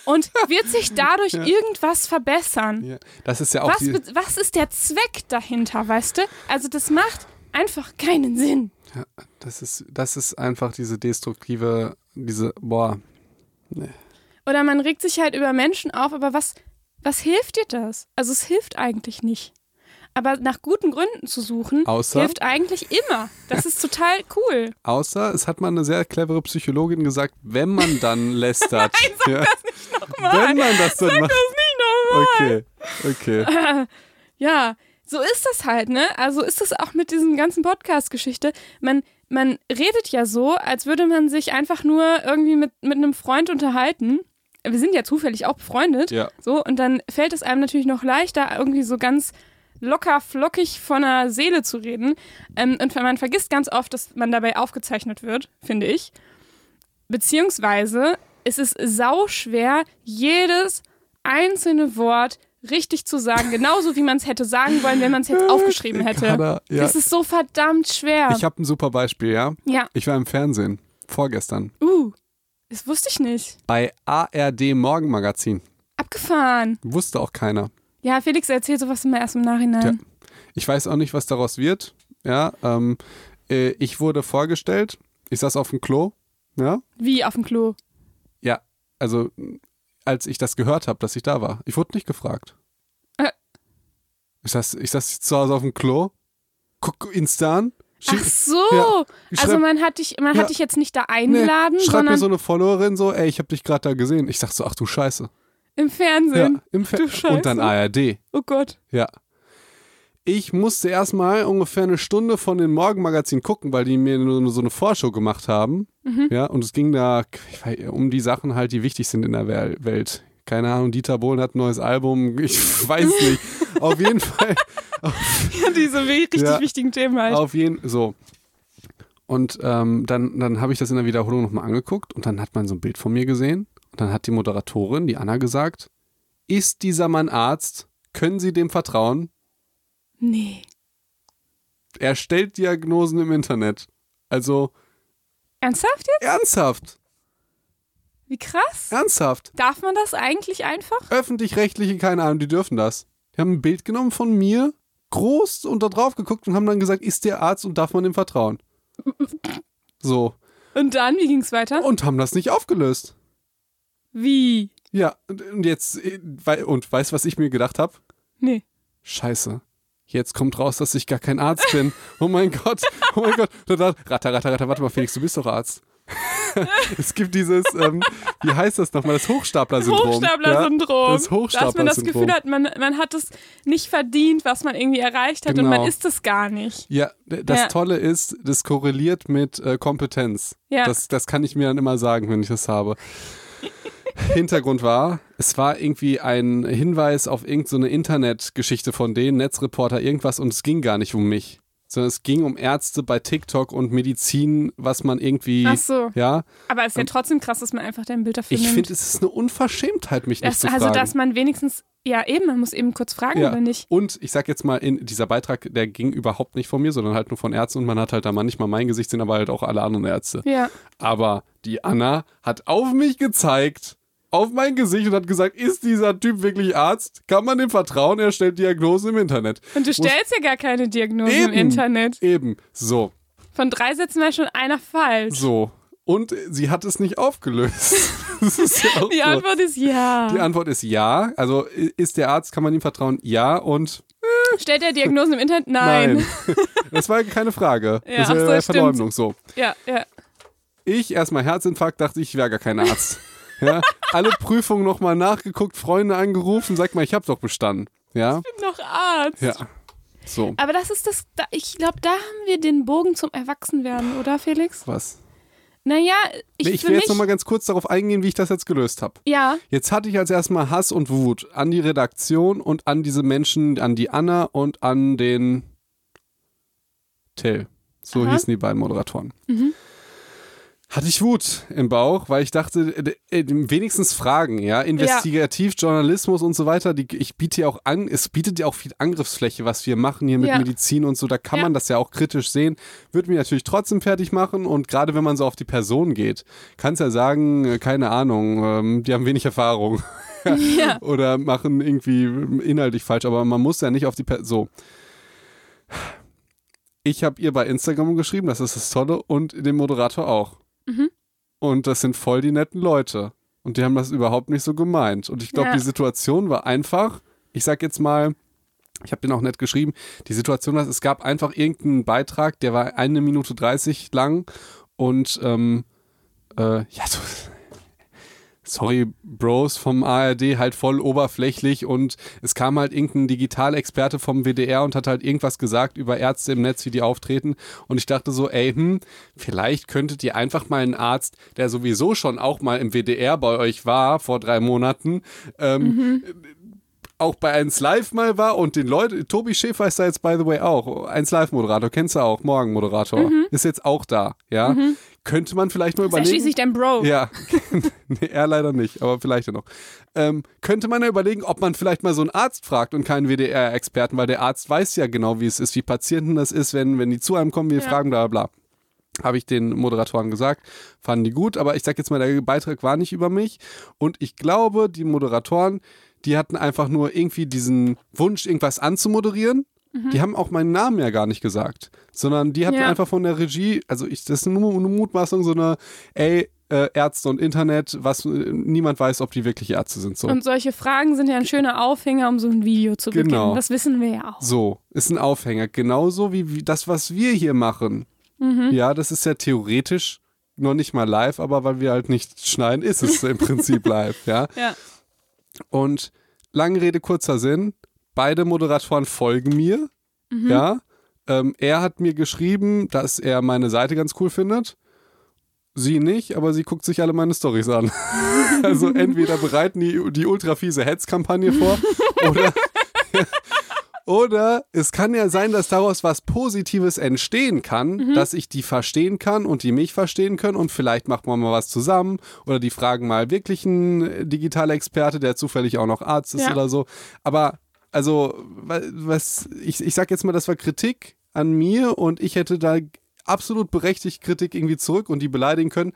und wird sich dadurch irgendwas verbessern. Ja. Das ist ja auch Was, was ist der Zweck dahinter, weißt du? Also das macht einfach keinen Sinn. ja, das ist, das ist einfach diese destruktive, diese, boah, Oder man regt sich halt über Menschen auf, aber was, was hilft dir das? Also es hilft eigentlich nicht. Aber nach guten Gründen zu suchen, Außer? hilft eigentlich immer. Das ist total cool. Außer, es hat mal eine sehr clevere Psychologin gesagt, wenn man dann lästert. Nein, sag ja, das nicht nochmal. Wenn man das dann macht. Okay, okay. Ja, so ist das halt, ne? Also ist das auch mit diesem ganzen Podcast-Geschichte. Man, man redet ja so, als würde man sich einfach nur irgendwie mit, mit einem Freund unterhalten. Wir sind ja zufällig auch befreundet. Ja. So, und dann fällt es einem natürlich noch leichter, irgendwie so ganz locker, flockig von der Seele zu reden. Ähm, und man vergisst ganz oft, dass man dabei aufgezeichnet wird, finde ich. Beziehungsweise ist es sau schwer, jedes einzelne Wort richtig zu sagen, genauso wie man es hätte sagen wollen, wenn man es jetzt aufgeschrieben hätte. Kader, ja. Das ist so verdammt schwer. Ich habe ein super Beispiel, ja. ja, Ich war im Fernsehen, vorgestern, uh, das wusste ich nicht. bei ARD Morgenmagazin. Abgefahren. Wusste auch keiner. Ja, Felix erzählt sowas immer erst im Nachhinein. Tja. Ich weiß auch nicht, was daraus wird. Ja, ähm, äh, ich wurde vorgestellt. Ich saß auf dem Klo. Ja, Wie auf dem Klo. ja. Also als ich das gehört habe, dass ich da war. Ich wurde nicht gefragt. Äh. Ich saß, ich saß zu Hause auf dem Klo. Guck Insta an. Ach so. Ja, also schreib- man hat dich, man Ja. hat dich jetzt nicht da Nee, eingeladen, schreibt sondern mir so eine Followerin so, ey, ich habe dich gerade da gesehen. Ich sag so, ach du Scheiße. Im Ja, Fernsehen. im Fer Du. Und dann ARD. Oh Gott. Ja. Ich musste erstmal ungefähr eine Stunde von den Morgenmagazin gucken, weil die mir nur so eine Vorschau gemacht haben. Mhm. Ja, und es ging da weiß, um die Sachen halt, die wichtig sind in der Wel- Welt. Keine Ahnung, Dieter Bohlen hat ein neues Album. Ich weiß nicht. Auf jeden Fall. Ja, diese richtig Ja. wichtigen Themen halt. Auf jeden so. Und ähm, dann, dann habe ich das in der Wiederholung nochmal angeguckt und dann hat man so ein Bild von mir gesehen. Und dann hat die Moderatorin, die Anna, gesagt: Ist dieser Mann Arzt? Können Sie dem vertrauen? Nee. Er stellt Diagnosen im Internet. Also Ernsthaft jetzt? ernsthaft, Wie krass. ernsthaft. Darf man das eigentlich einfach? Öffentlich-rechtliche, keine Ahnung, die dürfen das. Die haben ein Bild genommen von mir, groß und da drauf geguckt und haben dann gesagt, ist der Arzt und darf man dem vertrauen? So. Und dann, wie ging's weiter? Und haben das nicht aufgelöst. Wie? Ja, und und jetzt, äh, und weißt du, was ich mir gedacht habe? Nee. Scheiße. Jetzt kommt raus, dass ich gar kein Arzt bin. Oh mein Gott, oh mein Gott. Ratter, ratter, ratter, warte mal, Felix, du bist doch Arzt. es gibt dieses, ähm, wie heißt das nochmal, das Hochstapler-Syndrom. Hochstapler-Syndrom. Ja, das Dass man das Hochstapler-Syndrom. Gefühl hat, man, man hat es nicht verdient, was man irgendwie erreicht hat und Genau. man ist es gar nicht. Ja, das Ja. Tolle ist, das korreliert mit äh, Kompetenz. Ja. Das, das kann ich mir dann immer sagen, wenn ich das habe. Hintergrund war, es war irgendwie ein Hinweis auf irgendeine Internetgeschichte von denen, Netzreporter, irgendwas und es ging gar nicht um mich. Sondern es ging um Ärzte bei TikTok und Medizin, was man irgendwie, Ach so. ja. Aber es ist ja trotzdem krass, dass man einfach dein Bild dafür Ich finde, es ist eine Unverschämtheit, mich nicht das, zu also, fragen. dass man wenigstens, ja eben, man muss eben kurz fragen Ja. oder nicht. Und ich sag jetzt mal, in dieser Beitrag, der ging überhaupt nicht von mir, sondern halt nur von Ärzten und man hat halt da manchmal mein Gesicht sehen, aber halt auch alle anderen Ärzte. Ja. Aber die Anna hat auf mich gezeigt, auf mein Gesicht und hat gesagt, ist dieser Typ wirklich Arzt? Kann man dem vertrauen? Er stellt Diagnosen im Internet. Und du stellst ja gar keine Diagnose im Eben. Internet. Eben. So, Von drei Sätzen war schon einer falsch. so. Und sie hat es nicht aufgelöst. ja Die so. Antwort ist ja. Die Antwort ist ja. Also ist der Arzt, kann man ihm vertrauen? Ja. Und Stellt er Diagnosen im Internet? Nein. das war keine Frage. Ja, das wäre so, ja stimmt. Verleumdung. So. Ja, ja. Ich erstmal Herzinfarkt, dachte ich, wäre gar kein Arzt. Ja, alle Prüfungen nochmal nachgeguckt, Freunde angerufen, sag mal, ich habe doch bestanden. Ja, bin noch Arzt. ja. So, Aber das ist das, da, ich glaube, da haben wir den Bogen zum Erwachsenwerden, oder Felix? was? Naja, ich, Nee, ich will jetzt nochmal ganz kurz darauf eingehen, wie ich das jetzt gelöst habe. ja, Jetzt hatte ich als erstmal Hass und Wut an die Redaktion und an diese Menschen, an die Anna und an den Till. So Aha. hießen die beiden Moderatoren. Mhm. Hatte ich Wut im Bauch, weil ich dachte, äh, wenigstens Fragen, ja, Investigativjournalismus und so weiter, die, ich biete ja auch an, es bietet ja auch viel Angriffsfläche, was wir machen hier mit Ja. Medizin und so, da kann Ja. man das ja auch kritisch sehen, würde mich natürlich trotzdem fertig machen und gerade wenn man so auf die Person geht, kannst ja sagen, äh, keine Ahnung, ähm, die haben wenig Erfahrung ja. oder machen irgendwie inhaltlich falsch, aber man muss ja nicht auf die Person. So. Ich habe ihr bei Instagram geschrieben, das ist das Tolle, und dem Moderator auch. Mhm. Und das sind voll die netten Leute. Und die haben das überhaupt nicht so gemeint. Und ich glaube, Ja. die Situation war einfach, ich sag jetzt mal, ich habe den auch nett geschrieben, die Situation war, es gab einfach irgendeinen Beitrag, der war eine Minute 30 lang und ähm, äh, ja, so, sorry, Bros vom ARD halt voll oberflächlich und es kam halt irgendein Digitalexperte vom WDR und hat halt irgendwas gesagt über Ärzte im Netz, wie die auftreten. Und ich dachte so, ey, hm, vielleicht könntet ihr einfach mal einen Arzt, der sowieso schon auch mal im WDR bei euch war vor drei Monaten, ähm, auch bei 1 Live mal war und den Leuten, Tobi Schäfer ist da jetzt by the way auch, 1 Live Moderator, kennst du auch, Morgenmoderator, ist jetzt auch da, ja. Könnte man vielleicht mal Ist ja überlegen. schließlich dein Bro. Ja, nee, er leider nicht, aber vielleicht ja noch. Ähm, könnte man ja überlegen, ob man vielleicht mal so einen Arzt fragt und keinen WDR-Experten, weil der Arzt weiß ja genau, wie es ist, wie Patienten das ist, wenn, wenn die zu einem kommen, wir Ja. fragen, bla bla bla. Habe ich den Moderatoren gesagt, fanden die gut, aber ich sag jetzt mal, der Beitrag war nicht über mich und ich glaube, die Moderatoren, die hatten einfach nur irgendwie diesen Wunsch, irgendwas anzumoderieren. Die haben auch meinen Namen ja gar nicht gesagt, sondern die hatten Ja. einfach von der Regie, also ich, das ist nur eine Mutmaßung, so eine, ey, äh, Ärzte und Internet, was äh, niemand weiß, ob die wirklich Ärzte sind. So. Und solche Fragen sind ja ein schöner Aufhänger, um so ein Video zu Genau. beginnen. Das wissen wir ja auch. So, ist ein Aufhänger. Genauso wie, wie das, was wir hier machen. Mhm. Ja, das ist ja theoretisch noch nicht mal live, aber weil wir halt nicht schneiden, ist es im Prinzip live, ja. Ja. Und lange Rede, kurzer Sinn, beide Moderatoren folgen mir, Mhm. ja. Ähm, er hat mir geschrieben, dass er meine Seite ganz cool findet. Sie nicht, aber sie guckt sich alle meine Stories an. also entweder bereiten die die ultra fiese Hetzkampagne vor oder oder es kann ja sein, dass daraus was Positives entstehen kann, dass ich die verstehen kann und die mich verstehen können und vielleicht macht man mal was zusammen oder die fragen mal wirklich einen Digitalexperte, der zufällig auch noch Arzt ist Ja. oder so. Aber also, wa- was, ich, ich sag jetzt mal, das war Kritik an mir und ich hätte da absolut berechtigt Kritik irgendwie zurück und die beleidigen können.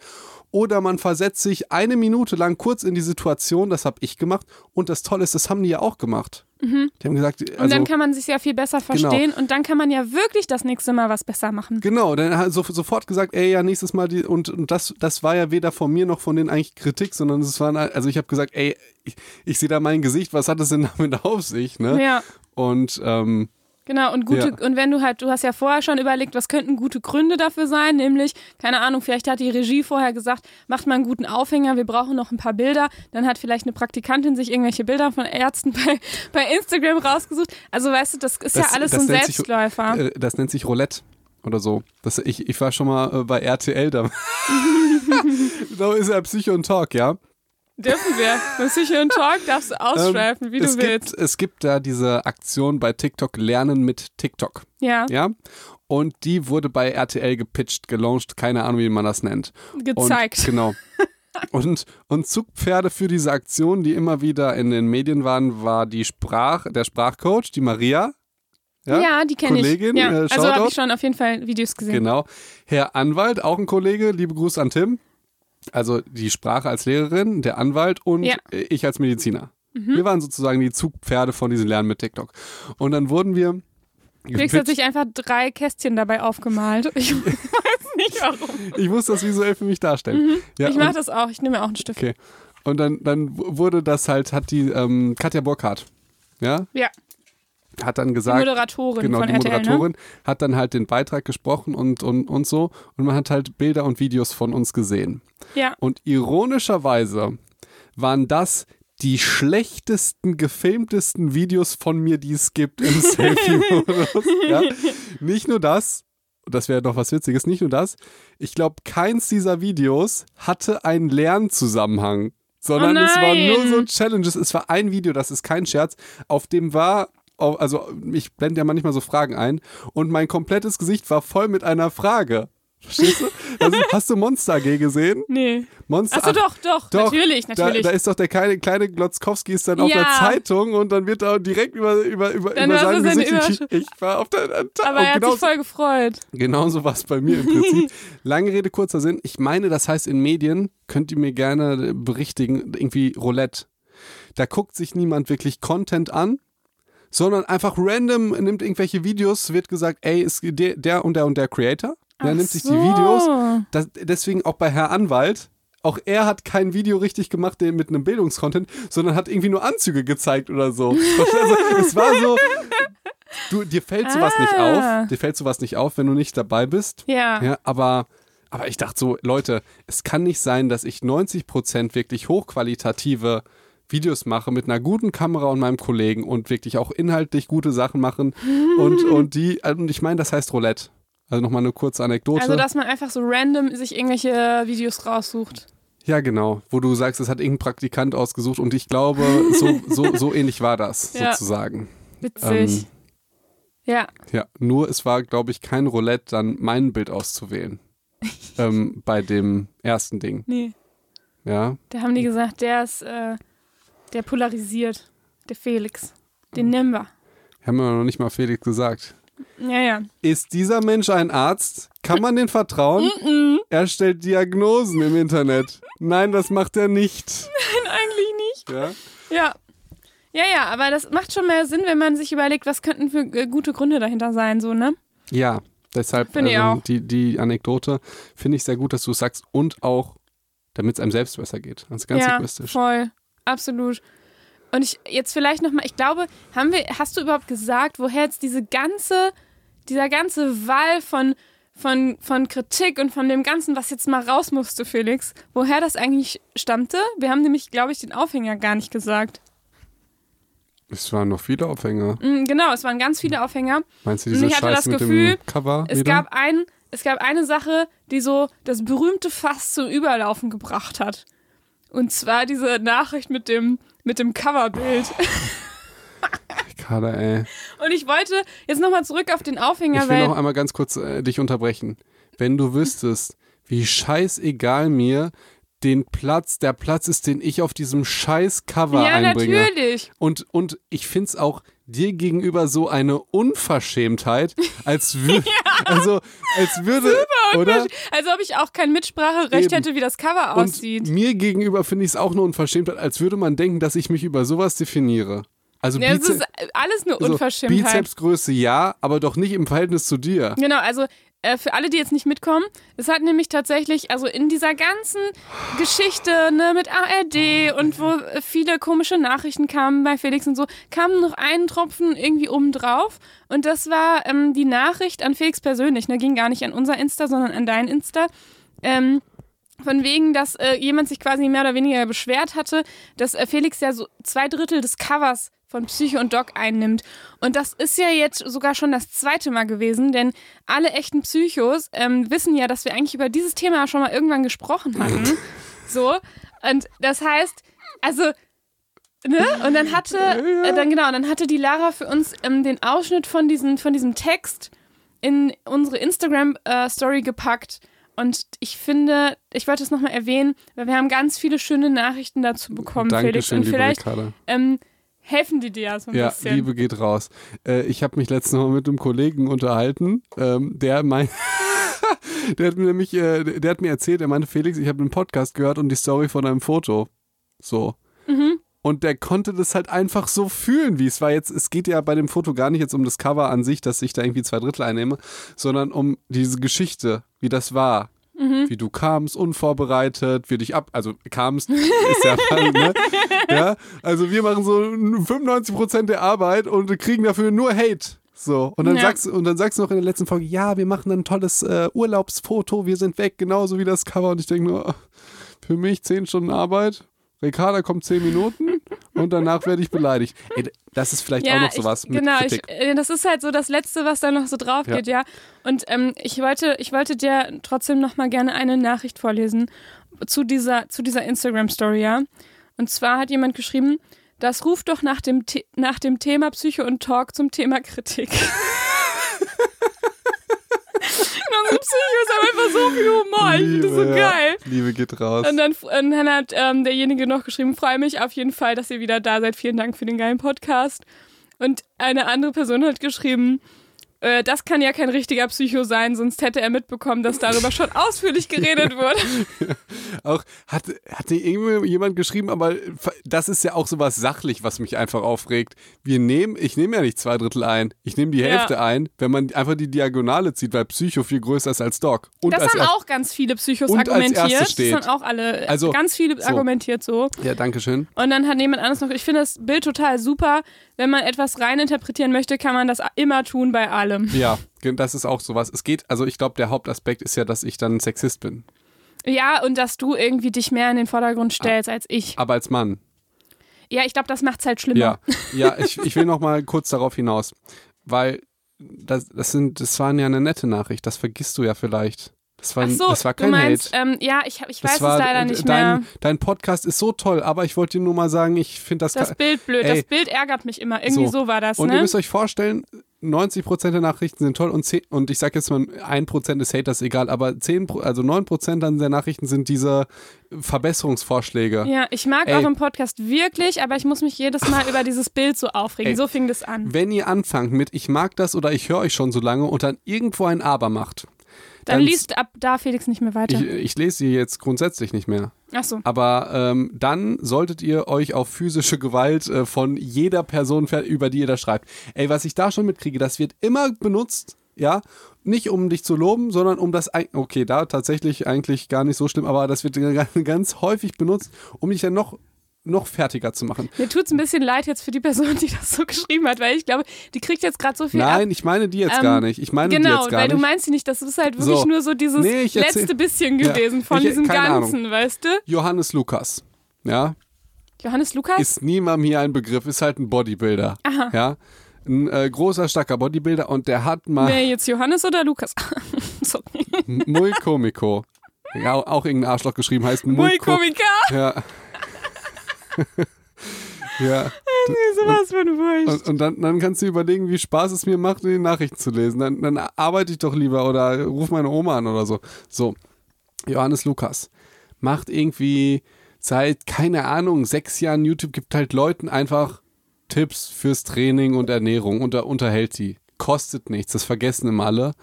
Oder man versetzt sich eine Minute lang kurz in die Situation, das habe ich gemacht. Und das Tolle ist, das haben die ja auch gemacht. Die haben gesagt, Und also, dann kann man sich ja viel besser verstehen und dann kann man ja wirklich das nächste Mal was besser machen. Genau, dann hat so, sofort gesagt, ey, ja, nächstes Mal die, und, und das, das war ja weder von mir noch von denen eigentlich Kritik, sondern es waren, also ich habe gesagt, ey, ich, ich sehe da mein Gesicht, was hat es denn damit auf sich, ne? Ja. Und ähm, Genau, und gute, Ja. und wenn du halt, du hast ja vorher schon überlegt, was könnten gute Gründe dafür sein, nämlich, keine Ahnung, vielleicht hat die Regie vorher gesagt, macht mal einen guten Aufhänger, wir brauchen noch ein paar Bilder. Dann hat vielleicht eine Praktikantin sich irgendwelche Bilder von Ärzten bei, bei Instagram rausgesucht. Also weißt du, das ist ja Das- alles das so ein nennt sich- Selbstläufer. Äh, Das nennt sich Roulette oder so. Das, ich, ich war schon mal äh, bei RTL da. da ist ja Psycho und Talk, ja. Dürfen wir. Beim Psycho und Talk darfst du ausschweifen, wie du Ähm, es willst. Gibt, es gibt da diese Aktion bei TikTok, Lernen mit TikTok. Ja, Ja. Und die wurde bei RTL gepitcht, gelauncht, keine Ahnung, wie man das nennt. gezeigt. Und, genau. Und, und Zugpferde für diese Aktion, die immer wieder in den Medien waren, war die Sprach, der Sprachcoach, die Maria. Ja, Ja, die kenne ich. Kollegin, Ja. äh, also habe ich schon auf jeden Fall Videos gesehen. Genau. Herr Anwalt, auch ein Kollege, liebe Grüße an Tim. Also die Sprache als Lehrerin, der Anwalt und Ja. Mhm. ich als Mediziner. Wir waren sozusagen die Zugpferde von diesem Lernen mit TikTok. Und dann wurden wir. Felix hat sich einfach drei Kästchen dabei aufgemalt. Ich weiß nicht warum. ich muss das visuell für mich darstellen. Ja, Mhm. ich und- mache das auch. Ich nehme mir auch einen Stift. Okay. Und dann, dann wurde das halt, hat die ähm, Katja Burkhardt, ja, Ja, hat dann die gesagt, Moderatorin genau, von die RTL, ne? Moderatorin hat dann halt den Beitrag gesprochen und, und, und so. Und man hat halt Bilder und Videos von uns gesehen. Ja. Und ironischerweise waren das die schlechtesten, gefilmtesten Videos von mir, die es gibt im Selfie-Modus. ja? Nicht nur das, das wäre doch was Witziges, nicht nur das, ich glaube, keins dieser Videos hatte einen Lernzusammenhang, sondern Oh es waren nur so nein. Challenges. Es war ein Video, das ist kein Scherz, auf dem war, also ich blende ja manchmal so Fragen ein und mein komplettes Gesicht war voll mit einer Frage. Verstehst du? Also, hast du Monster AG gesehen? Nee. Monster Achso, doch, doch, doch, natürlich, Da, natürlich. da ist doch der kleine, kleine Glotzkowski ist dann auf der Ja. Zeitung und dann wird da direkt über, über, über, Dann über sein Gesicht. Ich, Überschrift. ich war auf der. der Aber und er hat genauso, sich voll gefreut. genauso war es bei mir im Prinzip. Lange Rede, kurzer Sinn. Ich meine, das heißt in Medien, könnt ihr mir gerne berichtigen, irgendwie Roulette. Da guckt sich niemand wirklich Content an, sondern einfach random nimmt irgendwelche Videos, wird gesagt, ey, ist der, der und der und der Creator. Der Ach nimmt sich die. Videos, das, deswegen auch bei Herr Anwalt. Auch er hat kein Video richtig gemacht mit einem Bildungskontent, sondern hat irgendwie nur Anzüge gezeigt oder so. Also, es war so. Du, dir fällt sowas nicht Ah. auf. Dir fällt sowas nicht auf, wenn du nicht dabei bist. Ja. Ja, aber, aber ich dachte so, Leute, es kann nicht sein, dass ich 90% wirklich hochqualitative Videos mache mit einer guten Kamera und meinem Kollegen und wirklich auch inhaltlich gute Sachen machen. Und, und die, und ich meine, das heißt Roulette. Also nochmal eine kurze Anekdote. Also, dass man einfach so random sich irgendwelche Videos raussucht. Ja, genau. Wo du sagst, es hat irgendein Praktikant ausgesucht und ich glaube, so, so, so ähnlich war das Ja. sozusagen. Witzig. Ähm, ja. ja, nur es war, glaube ich, kein Roulette, dann mein Bild auszuwählen. ähm, bei dem ersten Ding. Nee. Ja. Da haben die gesagt, der ist, äh, der polarisiert. Der Felix. Den nehmen wir. Haben wir noch nicht mal Felix gesagt. Ja, ja. Ist dieser Mensch ein Arzt? Kann man den vertrauen? Er stellt Diagnosen im Internet. Nein, das macht er nicht. Eigentlich nicht. Ja? Ja. Ja, ja, aber das macht schon mehr Sinn, wenn man sich überlegt, was könnten für äh, gute Gründe dahinter sein, so, ne? Ja, deshalb also. Die, die Anekdote finde ich sehr gut, dass du es sagst und auch, damit es einem selbst besser geht. Also ganz ja, egoistisch. voll. Absolut. Und ich jetzt vielleicht nochmal, ich glaube, haben wir, hast du überhaupt gesagt, woher jetzt diese ganze, dieser ganze Wall von, von, von Kritik und von dem Ganzen, was jetzt mal raus musste, Felix, woher das eigentlich stammte? Wir haben nämlich, glaube ich, den Aufhänger gar nicht gesagt. Es waren noch viele Aufhänger. Mm, Genau, es waren ganz viele Aufhänger. Meinst du diese Ich hatte das mit Gefühl, dem Cover Es wieder? gab, ein, es gab eine Sache, die so das berühmte Fass zum Überlaufen gebracht hat. Und zwar diese Nachricht mit dem, mit dem Coverbild. Kader, ey. Und ich wollte jetzt nochmal zurück auf den Aufhänger, Ich will noch einmal ganz kurz äh, dich unterbrechen. Wenn du wüsstest, wie scheißegal mir den Platz, der Platz ist, den ich auf diesem scheiß Cover ja, einbringe. natürlich. Und, und ich finde es auch dir gegenüber so eine Unverschämtheit, als würde, also, als würde, oder? Als ob ich auch kein Mitspracherecht Eben. hätte, wie das Cover Und aussieht. mir gegenüber finde ich es auch eine Unverschämtheit, als würde man denken, dass ich mich über sowas definiere. Also, Ja, es Bize ist alles eine also Unverschämtheit. Bizepsgröße ja, aber doch nicht im Verhältnis zu dir. Genau, also äh, für alle, die jetzt nicht mitkommen, es hat nämlich tatsächlich, also in dieser ganzen Geschichte ne, mit ARD und wo viele komische Nachrichten kamen bei Felix und so, kam noch ein Tropfen irgendwie oben drauf. Und das war ähm, die Nachricht an Felix persönlich. Ne, ging gar nicht an unser Insta, sondern an dein Insta. Ähm, von wegen, dass äh, jemand sich quasi mehr oder weniger beschwert hatte, dass äh, Felix ja so zwei Drittel des Covers von Psycho und Doc einnimmt. Und das ist ja jetzt sogar schon das zweite Mal gewesen, denn alle echten Psychos ähm, wissen ja, dass wir eigentlich über dieses Thema schon mal irgendwann gesprochen hatten. so. Und das heißt, also, ne? Und dann hatte, äh, dann genau, dann hatte die Lara für uns ähm, den Ausschnitt von, diesen, von diesem Text in unsere Instagram-Story äh, gepackt. Und ich finde, ich wollte es nochmal erwähnen, weil wir haben ganz viele schöne Nachrichten dazu bekommen, Dankeschön, Felix. Und vielleicht ähm, helfen die dir ja so ein Ja, bisschen. Liebe geht raus. Äh, ich habe mich letztens noch mit einem Kollegen unterhalten, ähm, der mein der hat mir nämlich, äh, der hat mir erzählt, er meinte, Felix, ich habe einen Podcast gehört und die Story von einem Foto. So. Mhm. Und der konnte das halt einfach so fühlen, wie es war jetzt. Es geht ja bei dem Foto gar nicht jetzt um das Cover an sich, dass ich da irgendwie zwei Drittel einnehme, sondern um diese Geschichte, wie das war. Mhm. Wie du kamst, unvorbereitet, wir dich ab, also kamst, ist ja, ne? ja, also wir machen so 95% der Arbeit und kriegen dafür nur Hate. So, und dann, Ja. sagst, und dann sagst du noch in der letzten Folge, ja, wir machen ein tolles äh, Urlaubsfoto, wir sind weg, genauso wie das Cover. Und ich denke nur, für mich 10 Stunden Arbeit, Ricarda kommt 10 Minuten und danach werde ich beleidigt. Ey, das ist vielleicht auch noch sowas ich, mit genau, Kritik. äh, das ist halt so das Letzte, was da noch so drauf Ja. geht, ja. Und ähm, ich wollte, ich wollte dir trotzdem noch mal gerne eine Nachricht vorlesen zu dieser, zu dieser Instagram-Story, ja. Und zwar hat jemand geschrieben, das ruft doch nach dem, The nach dem Thema Psycho und Talk zum Thema Kritik. Unsere Psychos haben einfach so viel Humor. Ich finde das so Liebe, ja. geil. Liebe geht raus. Und dann, und dann hat ähm, derjenige noch geschrieben, freue mich auf jeden Fall, dass ihr wieder da seid. Vielen Dank für den geilen Podcast. Und eine andere Person hat geschrieben, äh, das kann ja kein richtiger Psycho sein, sonst hätte er mitbekommen, dass darüber schon ausführlich geredet wurde. Auch hat, hat nicht irgendwo jemand geschrieben, aber das ist ja auch sowas sachlich, was mich einfach aufregt. Wir nehmen, ich nehme ja nicht zwei Drittel ein, ich nehme die Ja. Hälfte ein, wenn man einfach die Diagonale zieht, weil Psycho viel größer ist als Doc. Und Das als haben auch ganz viele Psychos und als argumentiert. steht. Das haben auch alle, Also, ganz viele so. argumentiert so. Ja, danke schön. Und dann hat jemand anderes noch, ich finde das Bild total super. Wenn man etwas reininterpretieren möchte, kann man das immer tun bei allem. Ja, das ist auch sowas. Es geht, also ich glaube, der Hauptaspekt ist ja, dass ich dann Sexist bin. Ja, und dass du irgendwie dich mehr in den Vordergrund stellst als ich. Aber als Mann. Ja, ich glaube, das macht's halt schlimmer. Ja, ja ich, ich will noch mal kurz darauf hinaus, weil das, das, sind, das war ja eine nette Nachricht, das vergisst du ja vielleicht. Das war, Ach so, das war du kein meinst, Hate. ähm, ja, ich, ich weiß war, es leider nicht dein, mehr. Dein Podcast ist so toll, aber ich wollte dir nur mal sagen, ich finde das, Das Bild blöd, Ey. das Bild ärgert mich immer. Irgendwie So. so, war das, Und ihr ne? müsst euch vorstellen, 90% der Nachrichten sind toll und, 10, und ich sage jetzt mal, 1% ist Hate, das ist egal, aber 10, Pro- also 9% dann der Nachrichten sind diese Verbesserungsvorschläge. Ja, ich mag Ey. euren Podcast wirklich, aber ich muss mich jedes Mal über dieses Bild so aufregen. Ey. So fing das an. Wenn ihr anfangt mit ich mag das oder ich höre euch schon so lange und dann irgendwo ein Aber macht, Dann dann- liest ab da Felix nicht mehr weiter. ich, ich lese sie jetzt grundsätzlich nicht mehr. Ach so. Aber ähm, dann solltet ihr euch auf physische Gewalt äh, von jeder Person, über die ihr da schreibt. Ey, was ich da schon mitkriege, das wird immer benutzt, ja, nicht um dich zu loben, sondern um das, okay, da tatsächlich eigentlich gar nicht so schlimm, aber das wird ganz häufig benutzt, um dich dann noch, noch fertiger zu machen. Mir tut's ein bisschen leid jetzt für die Person, die das so geschrieben hat, weil ich glaube, die kriegt jetzt gerade so viel ab. Nein, ich meine die jetzt Ähm, gar nicht. Ich meine die Genau, jetzt gar weil du nicht. meinst sie nicht, das ist halt wirklich So. nur so dieses Nee, letzte bisschen Ja, gewesen von ich- diesem Ganzen, weißt du? Johannes Lukas, ja, Johannes Lukas? ist niemandem hier ein Begriff, ist halt ein Bodybuilder, Aha. ja. Ein äh, großer, starker Bodybuilder und der hat mal Wer jetzt Johannes oder Lukas? Sorry. Muy Comico. Ja, auch irgendein Arschloch geschrieben heißt Muy, Muy Komiker. Ja. ja. Sowas von wurscht. Und, und dann, dann kannst du überlegen, wie Spaß es mir macht, die Nachrichten zu lesen. Dann, dann arbeite ich doch lieber oder ruf meine Oma an oder so. So, Johannes Lukas macht irgendwie seit, keine Ahnung, sechs Jahren YouTube, gibt halt Leuten einfach Tipps fürs Training und Ernährung und er unterhält die. Kostet nichts, das vergessen immer alle.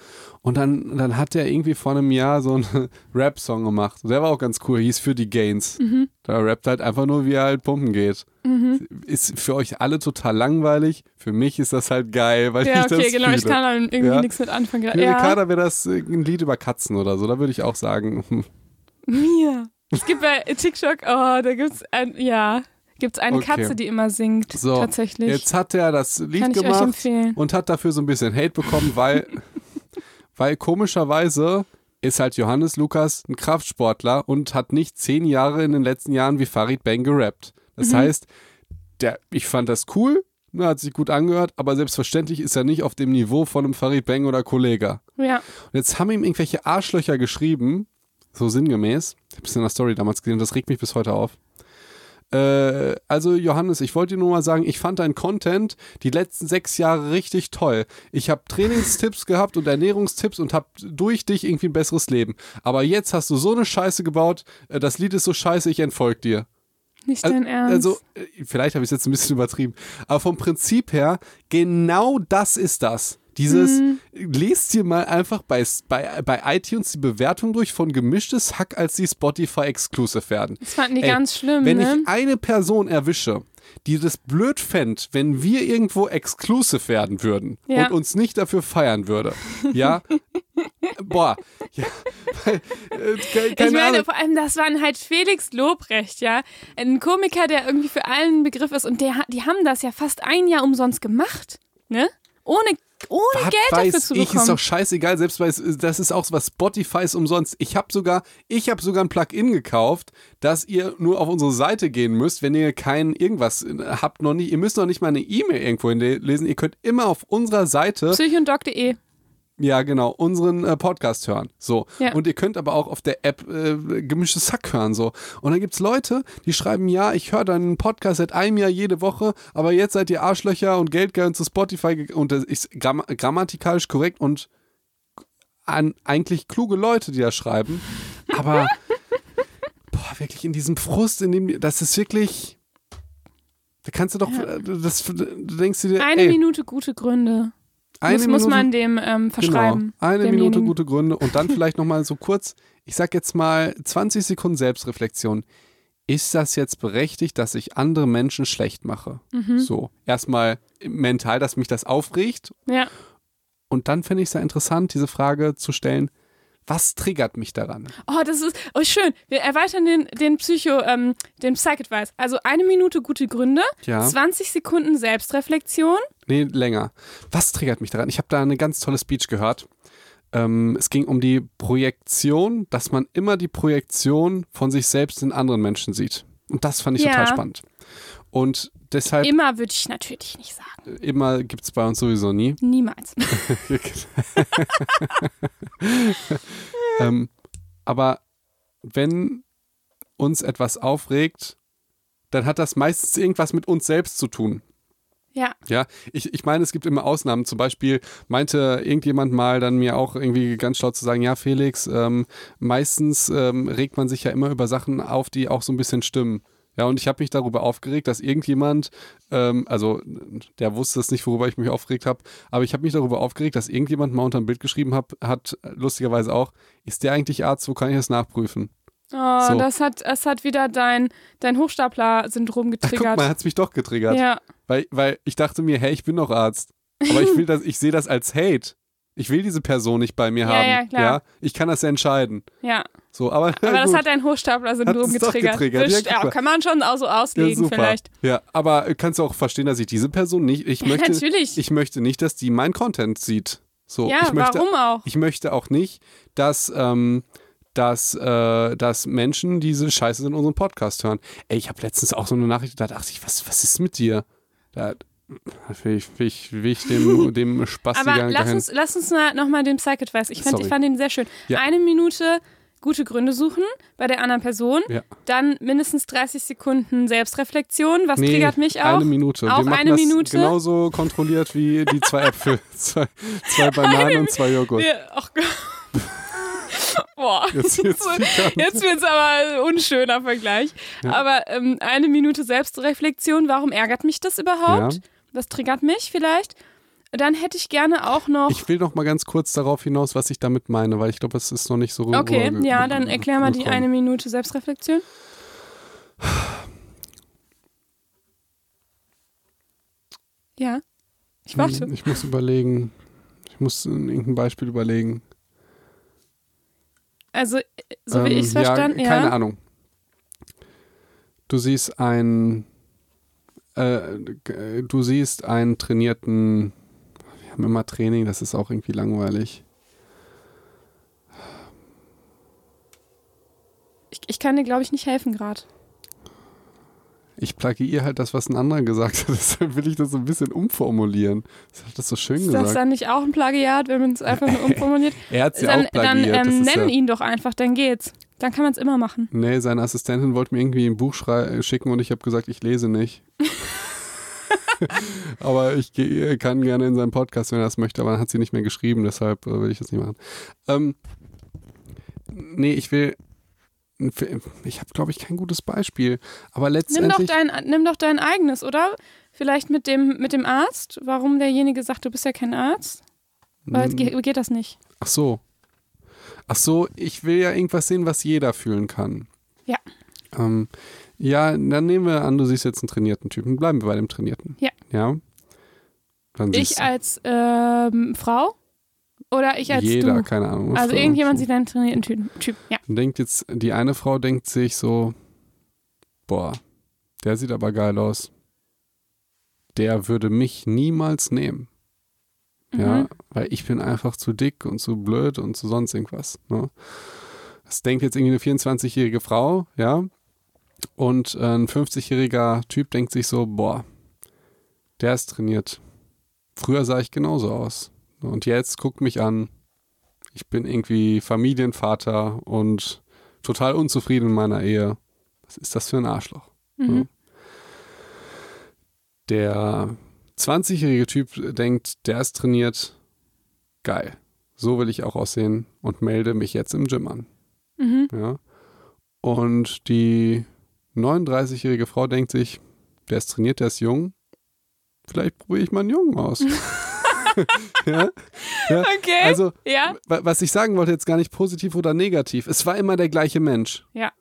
Und dann, dann hat er irgendwie vor einem Jahr so einen Rap-Song gemacht. Der war auch ganz cool, hieß für die Gains. Mhm. Da rappt halt einfach nur, wie er halt pumpen geht. Ist für euch alle total langweilig. Für mich ist das halt geil, weil Ja, ich okay, das genau. fühle. Ich kann da irgendwie Ja. nichts mit anfangen. Für Ja. Ricarda wäre das ein Lied über Katzen oder so. Da würde ich auch sagen, Mir. Es gibt bei TikTok, oh, da gibt's ein, ja, gibt's eine Okay. Katze, die immer singt. So, tatsächlich. jetzt hat er das Lied Kann gemacht und hat dafür so ein bisschen Hate bekommen, weil, weil komischerweise ist halt Johannes Lukas ein Kraftsportler und hat nicht zehn Jahre in den letzten Jahren wie Farid Bang gerappt. Das Mhm. heißt, der, ich fand das cool, ne, hat sich gut angehört, aber selbstverständlich ist er nicht auf dem Niveau von einem Farid Bang oder Kollege. Ja. Und jetzt haben ihm irgendwelche Arschlöcher geschrieben, so sinngemäß. Ich habe es in der Story damals gesehen, das regt mich bis heute auf. Äh, also Johannes, ich wollte dir nur mal sagen, ich fand dein Content die letzten sechs Jahre richtig toll. Ich habe Trainingstipps gehabt und Ernährungstipps und habe durch dich irgendwie ein besseres Leben. Aber jetzt hast du so eine Scheiße gebaut, äh, das Lied ist so scheiße, ich entfolge dir. Nicht Al- dein Ernst. Also, äh, vielleicht habe ich es jetzt ein bisschen übertrieben. Aber vom Prinzip her, genau das ist das. Dieses, Mhm. lest dir mal einfach bei, bei, bei iTunes die Bewertung durch von gemischtes Hack, als die Spotify exclusive werden. das fanden die Ey, ganz schlimm, Wenn ne? ich eine Person erwische, die das blöd fände, wenn wir irgendwo exclusive werden würden Ja. und uns nicht dafür feiern würde, ja, boah, ja, weil, äh, ke- Ich keine meine, Ahnung. vor allem, das waren halt Felix Lobrecht, ja. Ein Komiker, der irgendwie für allen ein Begriff ist. Und der, die haben das ja fast ein Jahr umsonst gemacht, ne? Ohne, ohne Was Geld dafür weiß zu ich, bekommen. ist doch scheißegal, selbst weil es, das ist auch was Spotify ist umsonst. Ich habe sogar, ich habe sogar ein Plugin gekauft, dass ihr nur auf unsere Seite gehen müsst, wenn ihr kein irgendwas äh, habt noch nicht, ihr müsst noch nicht mal eine E-Mail irgendwo lesen, ihr könnt immer auf unserer Seite Psychondoc.de. Ja, genau, unseren äh, Podcast hören. So. Ja. Und ihr könnt aber auch auf der App äh, gemischtes Sack hören. So. Und dann gibt's Leute, die schreiben, ja, ich höre deinen Podcast seit einem Jahr jede Woche, aber jetzt seid ihr Arschlöcher und Geldgeil zu Spotify und das ist gramm grammatikalisch korrekt und an eigentlich kluge Leute, die das schreiben. Aber boah, wirklich in diesem Frust, in dem das ist wirklich. Da kannst du doch, äh, das, du denkst du dir, Eine ey, Minute gute Gründe. Eine muss, muss Minute- man dem ähm, verschreiben. Genau. Eine. Minute gute Gründe und dann vielleicht nochmal so kurz, ich sag jetzt mal 20 Sekunden Selbstreflexion. Ist das jetzt berechtigt, dass ich andere Menschen schlecht mache? Mhm. So, erstmal mental, dass mich das aufregt Ja. und dann finde ich es ja interessant, diese Frage zu stellen, was triggert mich daran? Oh, das ist oh, schön. Wir erweitern den, den Psycho, ähm, den Psych-Advice. Also eine Minute gute Gründe, Ja. 20 Sekunden Selbstreflexion. Nee, länger. Was triggert mich daran? Ich habe da eine ganz tolle Speech gehört. Ähm, es ging um die Projektion, dass man immer die Projektion von sich selbst in anderen Menschen sieht. Und das fand ich Ja. total spannend. Und deshalb Immer würde ich natürlich nicht sagen. immer gibt es bei uns sowieso nie. Niemals. ähm, aber wenn uns etwas aufregt, dann hat das meistens irgendwas mit uns selbst zu tun. Ja. Ja, ich, ich meine, es gibt immer Ausnahmen. Zum Beispiel meinte irgendjemand mal dann mir auch irgendwie ganz schlau zu sagen, ja, Felix, ähm, meistens ähm, regt man sich ja immer über Sachen auf, die auch so ein bisschen stimmen. Ja, und ich habe mich darüber aufgeregt, dass irgendjemand, ähm, also der wusste es nicht, worüber ich mich aufgeregt habe, aber ich habe mich darüber aufgeregt, dass irgendjemand mal unter ein Bild geschrieben hab, hat, lustigerweise auch, ist der eigentlich Arzt, wo kann ich das nachprüfen? Oh, So. das hat, das hat wieder dein, dein Hochstapler-Syndrom Ach, guck getriggert. mal, hat es mich doch getriggert. ja. Weil, weil ich dachte mir, hey, ich bin doch Arzt. Aber ich will das, ich sehe das als Hate. Ich will diese Person nicht bei mir Ja, haben. ja, klar. ich kann das ja entscheiden. Ja. So, aber, Aber das gut. hat dein Hochstapler-Syndrom getriggert. getriggert. Ja, ja, kann man schon auch so ja, auslegen, vielleicht. Ja, aber kannst du auch verstehen, dass ich diese Person nicht, ich Ja, möchte, natürlich. ich möchte nicht, dass die mein Content sieht. So, ja, ich möchte, warum auch? ich möchte auch nicht, dass, ähm, dass, äh, dass Menschen diese Scheiße in unserem Podcast hören. Ey, ich habe letztens auch so eine Nachricht, da dachte ich, was, was ist mit dir? Da will ich, will ich, will ich dem, dem Spaß Aber lass uns, lass uns mal nochmal den Psych-Advice. Ich fand, ich fand den sehr schön. Ja. Eine Minute gute Gründe suchen bei der anderen Person. Ja. Dann mindestens 30 Sekunden Selbstreflexion. Was Nee, triggert mich auch? Eine Minute. Auch Wir eine das Minute? genauso kontrolliert wie die zwei Äpfel. zwei, zwei Bananen und zwei Joghurt. Wir, ach Gott. Boah. Jetzt, jetzt, Jetzt wird es aber ein unschöner Vergleich. Aber ähm, eine Minute Selbstreflexion, warum ärgert mich das überhaupt? Ja. Was triggert mich vielleicht? dann hätte ich gerne auch noch. Ich will noch mal ganz kurz darauf hinaus, was ich damit meine, weil ich glaube, es ist noch nicht so okay, rüber- ja, dann erklär mal die eine Minute Selbstreflexion. Ja, ich warte. Hm, Ich muss überlegen. Ich muss irgendein Beispiel überlegen. Also, so wie Ähm, ich es verstanden, ja, ja. Keine Ahnung. Du siehst einen, äh, g- du siehst einen trainierten, wir haben immer Training, das ist auch irgendwie langweilig. Ich, ich kann dir, glaube ich, nicht helfen gerade. Ich plagiere halt das, was ein anderer gesagt hat, deshalb will ich das so ein bisschen umformulieren. Das hat das so schön Ist das gesagt. dann nicht auch ein Plagiat, wenn man es einfach nur umformuliert? Er hat ja dann auch dann plagiert. das ähm, ist nenn ja, ihn doch einfach, dann geht's. Dann kann man es immer machen. nee, seine Assistentin wollte mir irgendwie ein Buch schicken und ich habe gesagt, ich lese nicht. aber ich kann gerne in seinen Podcast, wenn er das möchte, aber dann hat sie nicht mehr geschrieben, deshalb äh, will ich das nicht machen. Ähm, nee, ich will. Ich habe, glaube ich, kein gutes Beispiel. Aber Nimm doch, letztendlich. dein, nimm doch dein eigenes, oder? Vielleicht mit dem, mit dem Arzt. Warum derjenige sagt, du bist ja kein Arzt? Weil geht das nicht. Ach so. Ach so, ich will ja irgendwas sehen, was jeder fühlen kann. Ja. Ähm, ja, dann nehmen wir an, du siehst jetzt einen trainierten Typen. Bleiben wir bei dem Trainierten. Ja. Ja. Dann Ich als ähm, Frau oder ich als jeder, du? keine Ahnung. Also irgendjemand sieht einen trainierten Typen. Typ. Ja. Denkt jetzt, die eine Frau denkt sich so, boah, der sieht aber geil aus. Der würde mich niemals nehmen. Ja, Mhm. weil ich bin einfach zu dick und zu blöd und zu sonst irgendwas. Ne? Das denkt jetzt irgendwie eine 24-jährige Frau, ja. Und äh, ein 50-jähriger Typ denkt sich so, boah, der ist trainiert. Früher sah ich genauso aus. Und jetzt guckt mich an. Ich bin irgendwie Familienvater und total unzufrieden in meiner Ehe. Was ist das für ein Arschloch? Mhm. Der 20-jährige Typ denkt, der ist trainiert. Geil. So will ich auch aussehen und melde mich jetzt im Gym an. Mhm. Ja. Und die 39-jährige Frau denkt sich, der ist trainiert, der ist jung. Vielleicht probiere ich mal einen Jungen aus. ja? ja? Okay. Also, ja. wa- was ich sagen wollte, jetzt gar nicht positiv oder negativ. Es war immer der gleiche Mensch. Ja.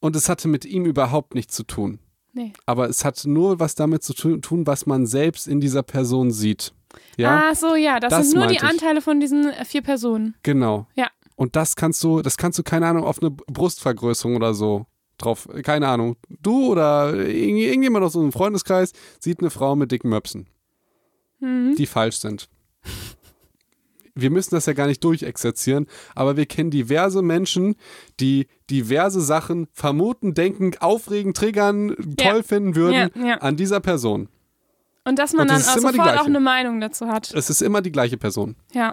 Und es hatte mit ihm überhaupt nichts zu tun. Nee. Aber es hat nur was damit zu tu- tun, was man selbst in dieser Person sieht. Ja, Ah, so, ja. Das, Das sind nur die ich. Anteile von diesen äh, vier Personen. genau. Ja. Und das kannst du, das kannst du, keine Ahnung, auf eine Brustvergrößerung oder so drauf, keine Ahnung. Du oder irgend- irgendjemand aus unserem Freundeskreis sieht eine Frau mit dicken Möpsen, Mhm. die falsch sind. Wir müssen das ja gar nicht durchexerzieren, aber wir kennen diverse Menschen, die diverse Sachen vermuten, denken, aufregen, triggern, Ja. toll finden würden Ja, ja. an dieser Person. Und dass man das dann auch sofort auch eine Meinung dazu hat. Es ist immer die gleiche Person. Ja.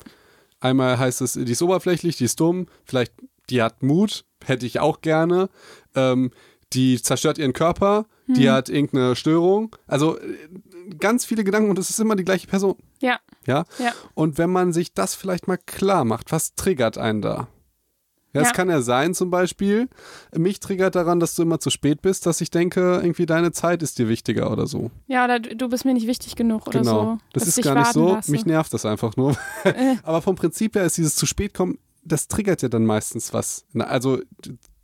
Einmal heißt es, die ist oberflächlich, die ist dumm, vielleicht die hat Mut, hätte ich auch gerne. Ähm, die zerstört ihren Körper, die Mhm. hat irgendeine Störung. Also äh, ganz viele Gedanken und es ist immer die gleiche Person. Ja. Ja. Ja. Und wenn man sich das vielleicht mal klar macht, was triggert einen da? Ja, es Ja. kann ja sein, zum Beispiel, mich triggert daran, dass du immer zu spät bist, dass ich denke, irgendwie deine Zeit ist dir wichtiger oder so. Ja, oder du bist mir nicht wichtig genug oder Genau. so. Das ist gar nicht so. lasse. Mich nervt das einfach nur. Äh. Aber vom Prinzip her ist dieses zu spät kommen, das triggert ja dann meistens was. Also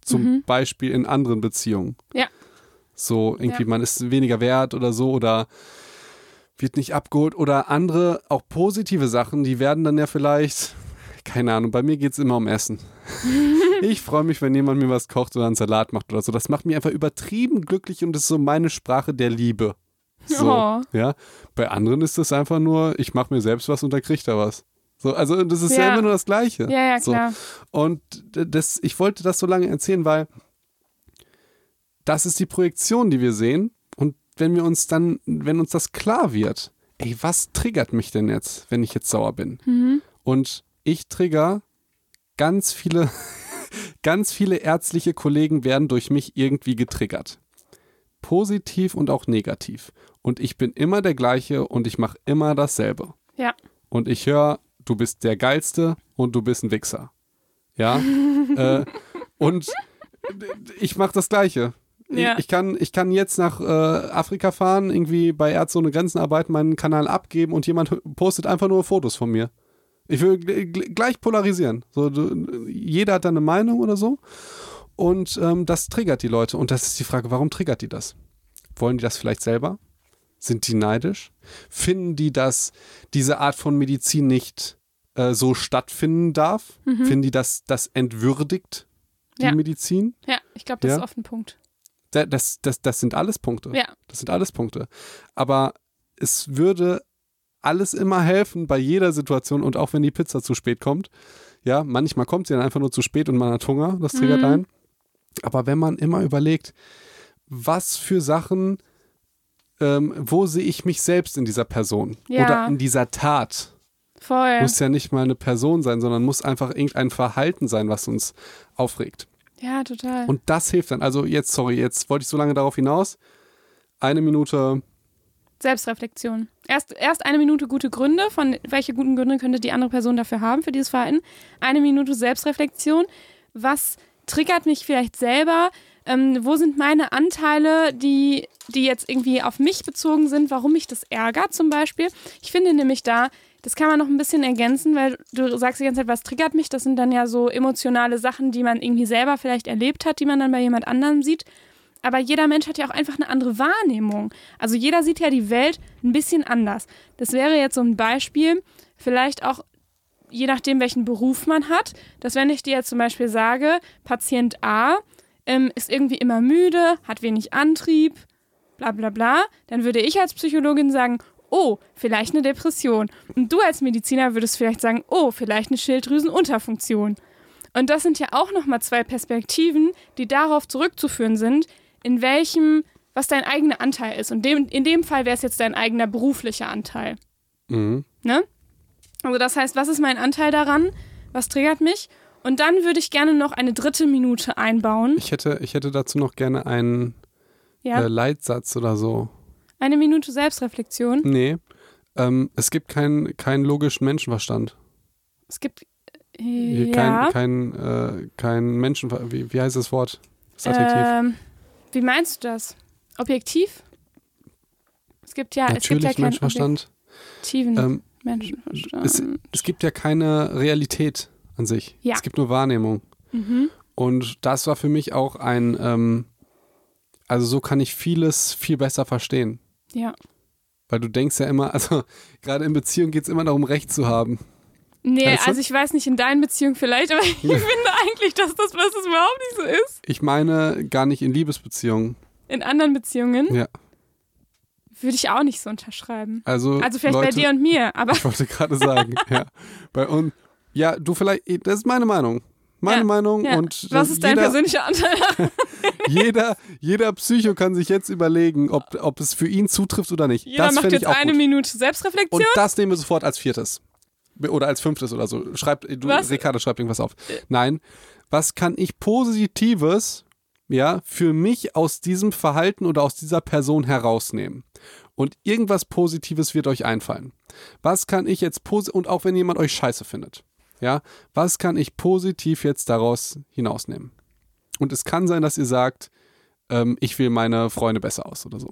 zum Mhm. Beispiel in anderen Beziehungen. Ja. So irgendwie, Ja. man ist weniger wert oder so oder wird nicht abgeholt oder andere, auch positive Sachen, die werden dann ja vielleicht, keine Ahnung, bei mir geht es immer um Essen. ich freue mich, wenn jemand mir was kocht oder einen Salat macht oder so. Das macht mich einfach übertrieben glücklich und das ist so meine Sprache der Liebe. So, Oh. ja. Bei anderen ist das einfach nur, ich mache mir selbst was und dann kriegt er was. So, also das ist ja, Ja. immer nur das Gleiche. Ja, ja, So. klar. Und d- das, ich wollte das so lange erzählen, weil das ist die Projektion, die wir sehen. Wenn wir uns dann, wenn uns das klar wird, ey, was triggert mich denn jetzt, wenn ich jetzt sauer bin? Mhm. Und ich trigger ganz viele, ganz viele ärztliche Kollegen werden durch mich irgendwie getriggert. Positiv und auch negativ. Und ich bin immer der gleiche und ich mache immer dasselbe. Ja. Und ich höre, du bist der Geilste und du bist ein Wichser. Ja. äh, und ich mache das Gleiche. Ja. Ich, kann, ich kann jetzt nach äh, Afrika fahren, irgendwie bei Ärzte ohne Grenzen arbeiten, meinen Kanal abgeben und jemand postet einfach nur Fotos von mir. Ich will gl- gl- gleich polarisieren. So, du, jeder hat da eine Meinung oder so. Und ähm, das triggert die Leute. Und das ist die Frage, warum triggert die das? Wollen die das vielleicht selber? Sind die neidisch? Finden die, dass diese Art von Medizin nicht äh, so stattfinden darf? Finden die, dass das entwürdigt, die Ja. Medizin? Ja, ich glaube, das Ja. ist oft ein Punkt. Da- Das, das, das sind alles Punkte. Ja. Das sind alles Punkte. Aber es würde alles immer helfen bei jeder Situation und auch wenn die Pizza zu spät kommt. Ja, manchmal kommt sie dann einfach nur zu spät und man hat Hunger, das triggert Mhm. ein. Aber wenn man immer überlegt, was für Sachen, ähm, wo sehe ich mich selbst in dieser Person Ja. oder in dieser Tat? Voll. Muss ja nicht mal eine Person sein, sondern muss einfach irgendein Verhalten sein, was uns aufregt. Ja, total. Und das hilft dann. Also jetzt, sorry, jetzt wollte ich so lange darauf hinaus. Eine Minute, Selbstreflexion. Erst, erst eine Minute gute Gründe, von welche guten Gründe könnte die andere Person dafür haben, für dieses Verhalten. Eine Minute Selbstreflexion. Was triggert mich vielleicht selber? Ähm, wo sind meine Anteile, die, die jetzt irgendwie auf mich bezogen sind, warum mich das ärgert zum Beispiel? Ich finde nämlich da, das kann man noch ein bisschen ergänzen, weil du sagst die ganze Zeit, was triggert mich? Das sind dann ja so emotionale Sachen, die man irgendwie selber vielleicht erlebt hat, die man dann bei jemand anderem sieht. Aber jeder Mensch hat ja auch einfach eine andere Wahrnehmung. Also jeder sieht ja die Welt ein bisschen anders. Das wäre jetzt so ein Beispiel, vielleicht auch je nachdem, welchen Beruf man hat, dass wenn ich dir jetzt zum Beispiel sage, Patient A ähm, ist irgendwie immer müde, hat wenig Antrieb, bla bla bla, dann würde ich als Psychologin sagen, oh, vielleicht eine Depression. Und du als Mediziner würdest vielleicht sagen, oh, vielleicht eine Schilddrüsenunterfunktion. Und das sind ja auch nochmal zwei Perspektiven, die darauf zurückzuführen sind, in welchem, was dein eigener Anteil ist. Und dem, in dem Fall wäre es jetzt dein eigener beruflicher Anteil. mhm. Ne? Also das heißt, was ist mein Anteil daran? Was triggert mich? Und dann würde ich gerne noch eine dritte Minute einbauen. ich, hätte, ich hätte dazu noch gerne einen Ja, äh, Leitsatz oder so. Eine Minute Selbstreflexion. Nee, ähm, es gibt keinen keinen logischen Menschenverstand. Es gibt äh, ja. Kein, kein, äh, kein Menschenver... Wie, wie heißt das Wort? Das Adjektiv? Ähm, wie meinst du das? Objektiv? Es gibt ja, es gibt Natürlich ja keinen Menschenverstand. objektiven Ähm, Menschenverstand. es, es gibt ja keine Realität an sich. Ja. Es gibt nur Wahrnehmung. mhm. Und das war für mich auch ein, ähm, also so kann ich vieles viel besser verstehen. Ja. Weil du denkst ja immer, also gerade in Beziehungen geht es immer darum, Recht zu haben. Nee, Weißt du? also ich weiß nicht in deinen Beziehungen vielleicht, aber ich finde eigentlich, dass das was es überhaupt nicht so ist. Ich meine gar nicht in Liebesbeziehungen. In anderen Beziehungen Ja. würde ich auch nicht so unterschreiben. Also, Also vielleicht Leute, bei dir und mir, aber Ich wollte gerade sagen, ja. Bei uns, ja, du vielleicht, das ist meine Meinung. Meine Ja, Meinung ja. und was das- ist dein jeder, persönlicher Anteil? jeder, jeder Psycho kann sich jetzt überlegen, ob, ob es für ihn zutrifft oder nicht. Jeder das macht jetzt eine gut. Minute Selbstreflexion. Und das nehmen wir sofort als viertes. Oder als fünftes oder so. Schreibt, du, Was? Ricardo, schreibt irgendwas auf. Nein. Was kann ich Positives, ja, für mich aus diesem Verhalten oder aus dieser Person herausnehmen? Und irgendwas Positives wird euch einfallen. Was kann ich jetzt positiv, und auch wenn jemand euch scheiße findet, ja, was kann ich positiv jetzt daraus hinausnehmen? Und es kann sein, dass ihr sagt, ähm, ich will meine Freunde besser aus oder so.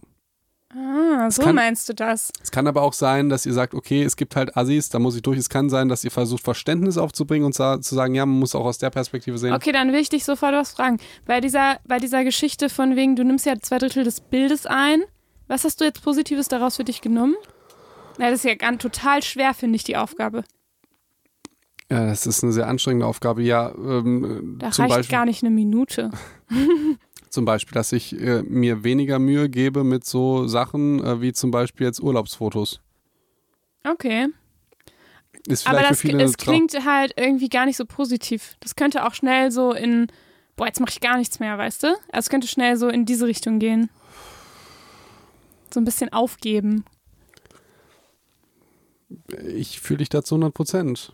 ah, so kann- meinst du das. Es kann aber auch sein, dass ihr sagt, okay, es gibt halt Assis, da muss ich durch. Es kann sein, dass ihr versucht, Verständnis aufzubringen und zu sagen, ja, man muss auch aus der Perspektive sehen. Okay, dann will ich dich sofort was fragen. Bei dieser, bei dieser Geschichte von wegen, du nimmst ja zwei Drittel des Bildes ein. Was hast du jetzt Positives daraus für dich genommen? Na, das ist ja ganz, total schwer, finde ich, die Aufgabe. Ja, das ist eine sehr anstrengende Aufgabe. Ja, ähm, Da zum, reicht Beispiel, gar nicht eine Minute. zum Beispiel, dass ich äh, mir weniger Mühe gebe mit so Sachen äh, wie zum Beispiel jetzt Urlaubsfotos. Okay. Aber das, es klingt halt irgendwie gar nicht so positiv. Das könnte auch schnell so in, boah, jetzt mache ich gar nichts mehr, weißt du? Also es könnte schnell so in diese Richtung gehen. So ein bisschen aufgeben. Ich fühle dich da zu 100 Prozent.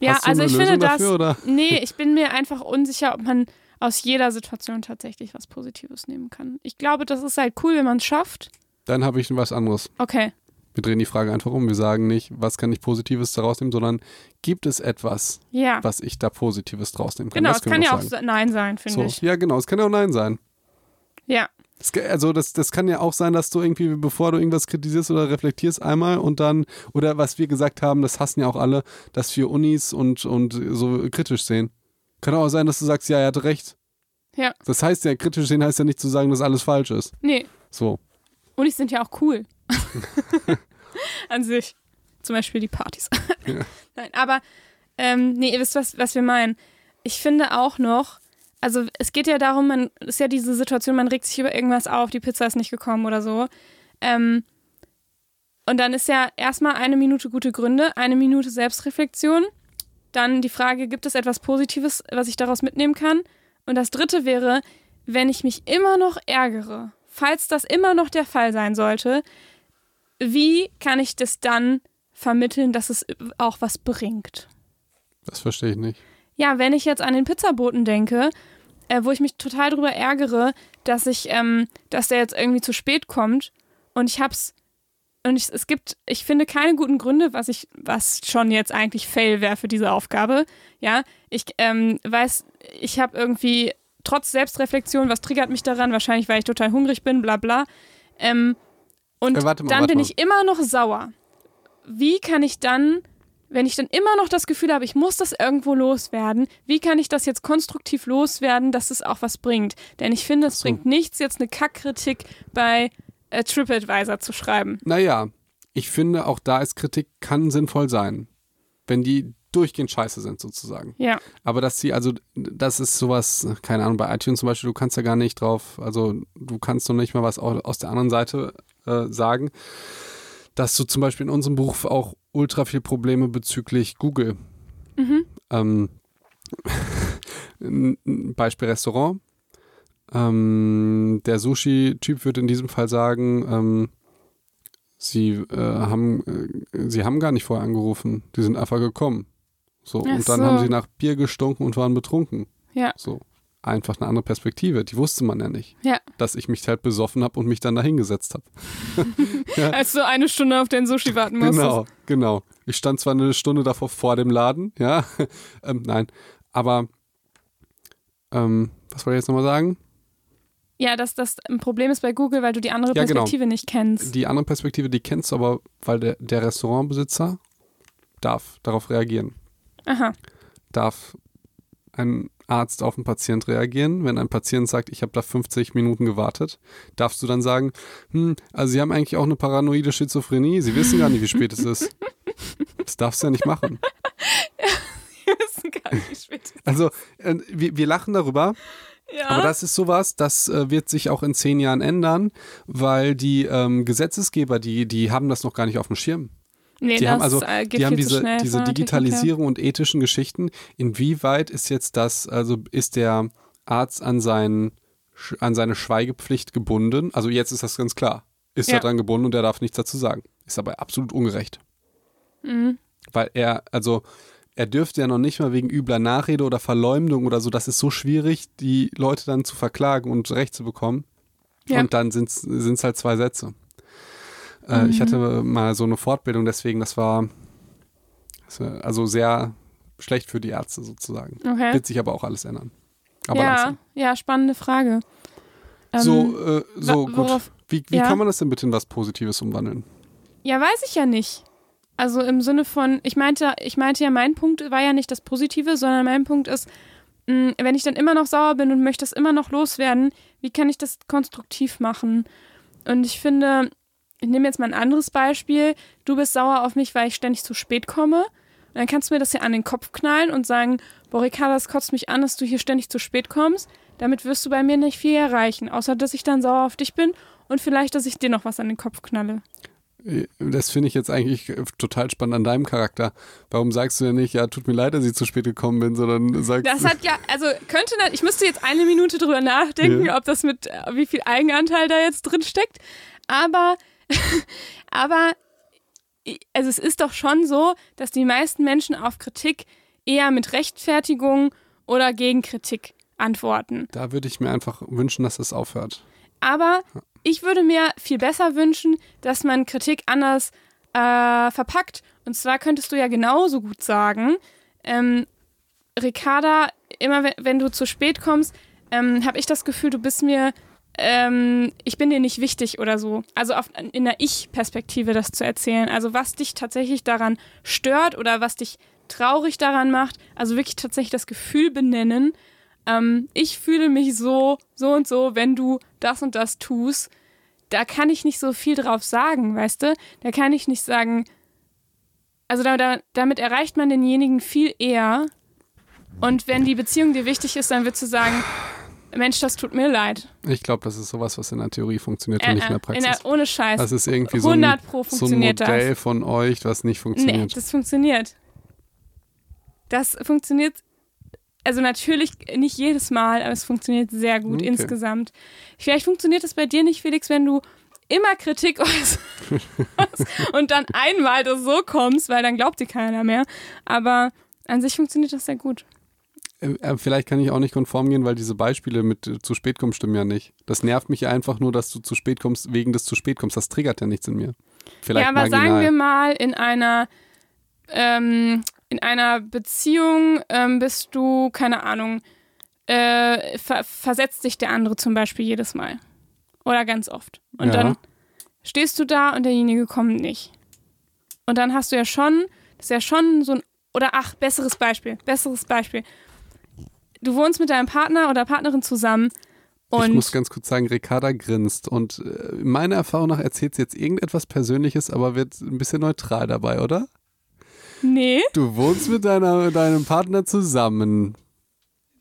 Ja, Hast du also eine ich Lösung finde das. dafür, oder? Nee, ich bin mir einfach unsicher, ob man aus jeder Situation tatsächlich was Positives nehmen kann. Ich glaube, das ist halt cool, wenn man es schafft. Dann habe ich was anderes. Okay. Wir drehen die Frage einfach um. Wir sagen nicht, was kann ich Positives daraus nehmen, sondern gibt es etwas, Ja. was ich da Positives draus nehmen kann? Genau, es kann ja auch. Nein sein, finde So. ich. Ja, genau, es kann ja auch Nein sein. Ja. Das, also das, das kann ja auch sein, dass du irgendwie, bevor du irgendwas kritisierst oder reflektierst einmal und dann, oder was wir gesagt haben, das hassen ja auch alle, dass wir Unis und, und so kritisch sehen. Kann auch sein, dass du sagst, ja, er hatte recht. Ja. Das heißt ja, kritisch sehen heißt ja nicht zu sagen, dass alles falsch ist. Nee. So. Unis sind ja auch cool. An sich. Zum Beispiel die Partys. Ja. Nein, aber ähm, nee, ihr wisst, was, was wir meinen. Ich finde auch noch, also es geht ja darum, man ist ja diese Situation, man regt sich über irgendwas auf, die Pizza ist nicht gekommen oder so. Ähm, und dann ist ja erstmal eine Minute gute Gründe, eine Minute Selbstreflexion. Dann die Frage, gibt es etwas Positives, was ich daraus mitnehmen kann? Und das dritte wäre, wenn ich mich immer noch ärgere, falls das immer noch der Fall sein sollte, wie kann ich das dann vermitteln, dass es auch was bringt? Das verstehe ich nicht. Ja, wenn ich jetzt an den Pizzaboten denke, äh, wo ich mich total drüber ärgere, dass ich, ähm, dass der jetzt irgendwie zu spät kommt und ich hab's und ich, es gibt, ich finde keine guten Gründe, was ich, was schon jetzt eigentlich Fail wäre für diese Aufgabe. Ja, ich ähm, weiß, ich habe irgendwie trotz Selbstreflexion, was triggert mich daran? Wahrscheinlich, weil ich total hungrig bin, bla bla. Ähm, und Äh, mal, dann bin mal. ich immer noch sauer. Wie kann ich dann, wenn ich dann immer noch das Gefühl habe, ich muss das irgendwo loswerden, wie kann ich das jetzt konstruktiv loswerden, dass es auch was bringt? Denn ich finde, es so. bringt nichts, jetzt eine Kackkritik bei äh, TripAdvisor zu schreiben. Naja, ich finde, auch da ist Kritik, kann sinnvoll sein. Wenn die durchgehend scheiße sind, sozusagen. Ja. Aber dass sie, also, das ist sowas, keine Ahnung, bei iTunes zum Beispiel, du kannst ja gar nicht drauf, also, du kannst noch nicht mal was au- aus der anderen Seite äh, sagen, dass du zum Beispiel in unserem Buch auch ultra viel Probleme bezüglich Google. Ähm, ein ein Beispiel Restaurant. Ähm, der Sushi-Typ würde in diesem Fall sagen, ähm, sie äh, haben, äh, sie haben gar nicht vorher angerufen, die sind einfach gekommen. So, Ach und dann so. haben sie nach Bier gestunken und waren betrunken. Ja. So. Einfach eine andere Perspektive. Die wusste man ja nicht. Ja. Dass ich mich halt besoffen habe und mich dann dahingesetzt habe. Als du eine Stunde auf den Sushi warten musstest. Genau, genau. Ich stand zwar eine Stunde davor vor dem Laden, ja. ähm, nein. Aber ähm, was wollte ich jetzt nochmal sagen? Ja, dass das ein Problem ist bei Google, weil du die andere Ja, genau. Perspektive nicht kennst. Die andere Perspektive, die kennst du aber, weil der, der Restaurantbesitzer darf darauf reagieren. Aha. Darf ein Arzt auf einen Patient reagieren? Wenn ein Patient sagt, ich habe da 50 Minuten gewartet, darfst du dann sagen, hm, also Sie haben eigentlich auch eine paranoide Schizophrenie, Sie wissen gar nicht, wie spät es ist. Das darfst du ja nicht machen. Wir wissen gar nicht, wie spät es ist. Also, äh, wir, wir lachen darüber, Ja. aber das ist sowas, das äh, wird sich auch in zehn Jahren ändern, weil die ähm, Gesetzesgeber, die, die haben das noch gar nicht auf dem Schirm. Nee, Die das haben also, äh, die haben diese, schnell diese. Digitalisierung und ethischen Geschichten. Inwieweit ist jetzt das, also ist der Arzt an, seinen, an seine Schweigepflicht gebunden? Also jetzt ist das ganz klar. Ist Ja. er dran gebunden und er darf nichts dazu sagen. Ist aber absolut ungerecht. Mhm. Weil er, also er dürfte ja noch nicht mal wegen übler Nachrede oder Verleumdung oder so, das ist so schwierig, die Leute dann zu verklagen und Recht zu bekommen. Ja. Und dann sind es halt zwei Sätze. Äh, Mhm. Ich hatte mal so eine Fortbildung, deswegen, das war also sehr schlecht für die Ärzte sozusagen. Okay. Wird sich aber auch alles ändern. Aber ja, langsam. ja, spannende Frage. Ähm, so, äh, so gut. Wie, wie ja. kann man das denn bitte in was Positives umwandeln? Ja, weiß ich ja nicht. Also im Sinne von, ich meinte, ich meinte ja, mein Punkt war ja nicht das Positive, sondern mein Punkt ist, mh, wenn ich dann immer noch sauer bin und möchte das immer noch loswerden, wie kann ich das konstruktiv machen? Und ich finde, ich nehme jetzt mal ein anderes Beispiel. Du bist sauer auf mich, weil ich ständig zu spät komme. Und dann kannst du mir das ja an den Kopf knallen und sagen, boah, Ricarda, das kotzt mich an, dass du hier ständig zu spät kommst. Damit wirst du bei mir nicht viel erreichen, außer dass ich dann sauer auf dich bin und vielleicht, dass ich dir noch was an den Kopf knalle. Das finde ich jetzt eigentlich äh, total spannend an deinem Charakter. Warum sagst du denn nicht, ja, tut mir leid, dass ich zu spät gekommen bin, sondern sagst Das hat ja, also könnte, ich müsste jetzt eine Minute drüber nachdenken, Ja. ob das mit, äh, wie viel Eigenanteil da jetzt drin steckt. Aber, aber, also es ist doch schon so, dass die meisten Menschen auf Kritik eher mit Rechtfertigung oder Gegenkritik antworten. da würde ich mir einfach wünschen, dass es aufhört. Aber ich würde mir viel besser wünschen, dass man Kritik anders äh, verpackt. Und zwar könntest du ja genauso gut sagen, ähm, Ricarda, immer wenn, wenn du zu spät kommst, ähm, habe ich das Gefühl, du bist mir ähm, ich bin dir nicht wichtig oder so. Also auf, in der Ich-Perspektive das zu erzählen. Also was dich tatsächlich daran stört oder was dich traurig daran macht. Also wirklich tatsächlich das Gefühl benennen. Ähm, ich fühle mich so, so und so, wenn du das und das tust. Da kann ich nicht so viel drauf sagen, weißt du? Da kann ich nicht sagen, also da, da, damit erreicht man denjenigen viel eher. Und wenn die Beziehung dir wichtig ist, dann würdest du sagen, Mensch, das tut mir leid. Ich glaube, das ist sowas, was in der Theorie funktioniert und nicht in der Praxis. In der, ohne Scheiß. Das ist irgendwie so ein, 100 Pro so ein Modell das. von euch, was nicht Nee, funktioniert. das funktioniert. Das funktioniert, also natürlich nicht jedes Mal, aber es funktioniert sehr gut Okay. insgesamt. Vielleicht funktioniert es bei dir nicht, Felix, wenn du immer Kritik äußerst und dann einmal das so kommst, weil dann glaubt dir keiner mehr. Aber an sich funktioniert das sehr gut. Äh, äh, Vielleicht kann ich auch nicht konform gehen, weil diese Beispiele mit äh, zu spät kommen stimmen ja nicht. Das nervt mich einfach nur, dass du zu spät kommst, wegen des zu spät kommst. Das triggert ja nichts in mir. Vielleicht ja, aber marginal. sagen wir mal, in einer, ähm, in einer Beziehung ähm, bist du, keine Ahnung, äh, ver versetzt sich der andere zum Beispiel jedes Mal. Oder ganz oft. Und Ja. dann stehst du da und derjenige kommt nicht. Und dann hast du ja schon, das ist ja schon so ein, oder ach, besseres Beispiel, besseres Beispiel. Du wohnst mit deinem Partner oder Partnerin zusammen ich und muss ganz kurz sagen, Ricarda grinst und äh, meiner Erfahrung nach erzählt sie jetzt irgendetwas Persönliches, aber wird ein bisschen neutral dabei, oder? nee, Du wohnst mit deiner, deinem Partner zusammen.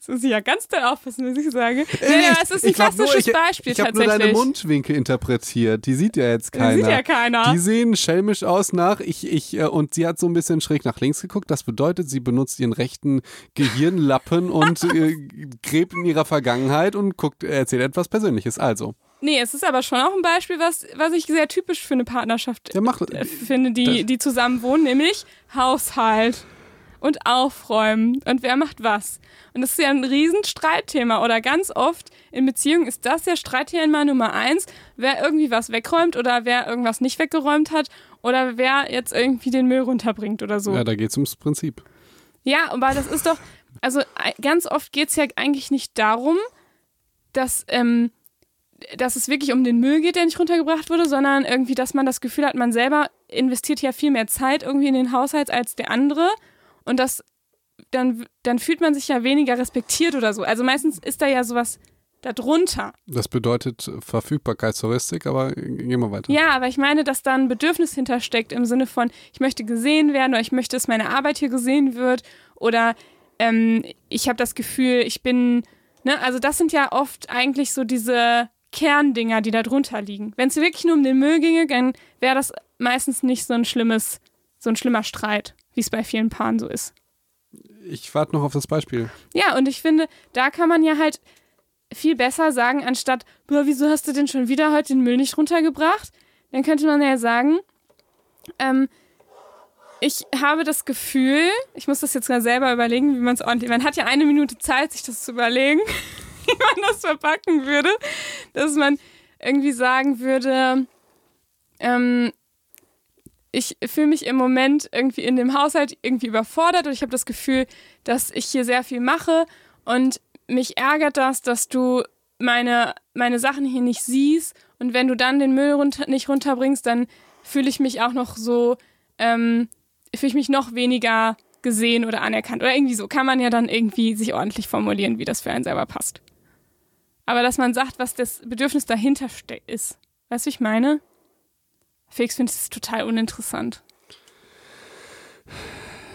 Muss ich ja ganz doll aufpassen, was ich sage. Äh, Ja, ja, ich- es ist ein ich hab nur- klassisches ich, Beispiel Ich habe nur tatsächlich. deine Mundwinkel interpretiert. Die sieht ja jetzt Das keiner. sieht ja keiner. Die sehen schelmisch aus nach ich, ich, äh, und sie hat so ein bisschen schräg nach links geguckt. Das bedeutet, sie benutzt ihren rechten Gehirnlappen und äh, gräbt in ihrer Vergangenheit und guckt, erzählt etwas Persönliches. Also, Nee, es ist aber schon auch ein Beispiel, was, was ich sehr typisch für eine Partnerschaft der macht. äh, finde, die, das- die zusammen wohnen, nämlich Haushalt und Aufräumen und wer macht was. Und das ist ja ein Riesenstreitthema oder ganz oft in Beziehungen ist das ja Streitthema Nummer eins, wer irgendwie was wegräumt oder wer irgendwas nicht weggeräumt hat oder wer jetzt irgendwie den Müll runterbringt oder so. Ja, da geht es ums Prinzip. Ja, aber das ist doch, also ei- ganz oft geht es ja eigentlich nicht darum, dass, ähm, dass es wirklich um den Müll geht, der nicht runtergebracht wurde, sondern irgendwie, dass man das Gefühl hat, man selber investiert ja viel mehr Zeit irgendwie in den Haushalt als der andere und das dann, dann fühlt man sich ja weniger respektiert oder so. Also meistens ist da ja sowas darunter. Das bedeutet Verfügbarkeitsheuristik, aber gehen wir weiter. Ja, aber ich meine, dass da ein Bedürfnis hintersteckt im Sinne von, ich möchte gesehen werden oder ich möchte, dass meine Arbeit hier gesehen wird oder ähm, ich habe das Gefühl, ich bin, ne, also das sind ja oft eigentlich so diese Kerndinger, die da drunter liegen. Wenn es wirklich nur um den Müll ginge, dann wäre das meistens nicht so ein schlimmes, so ein schlimmer Streit, wie es bei vielen Paaren so ist. Ich warte noch auf das Beispiel. Ja, und ich finde, da kann man ja halt viel besser sagen, anstatt, boah, wieso hast du denn schon wieder heute den Müll nicht runtergebracht? Dann könnte man ja sagen, ähm, ich habe das Gefühl, ich muss das jetzt mal selber überlegen, wie man es ordentlich, man hat ja eine Minute Zeit, sich das zu überlegen, wie man das verpacken würde, dass man irgendwie sagen würde, ähm, ich fühle mich im Moment irgendwie in dem Haushalt irgendwie überfordert und ich habe das Gefühl, dass ich hier sehr viel mache und mich ärgert das, dass du meine, meine Sachen hier nicht siehst und wenn du dann den Müll runter, nicht runterbringst, dann fühle ich mich auch noch so, ähm, fühle ich mich noch weniger gesehen oder anerkannt oder irgendwie so. Kann man ja dann irgendwie sich ordentlich formulieren, wie das für einen selber passt. Aber dass man sagt, was das Bedürfnis dahinter ist. Weißt du, ich meine? Felix findet es total uninteressant.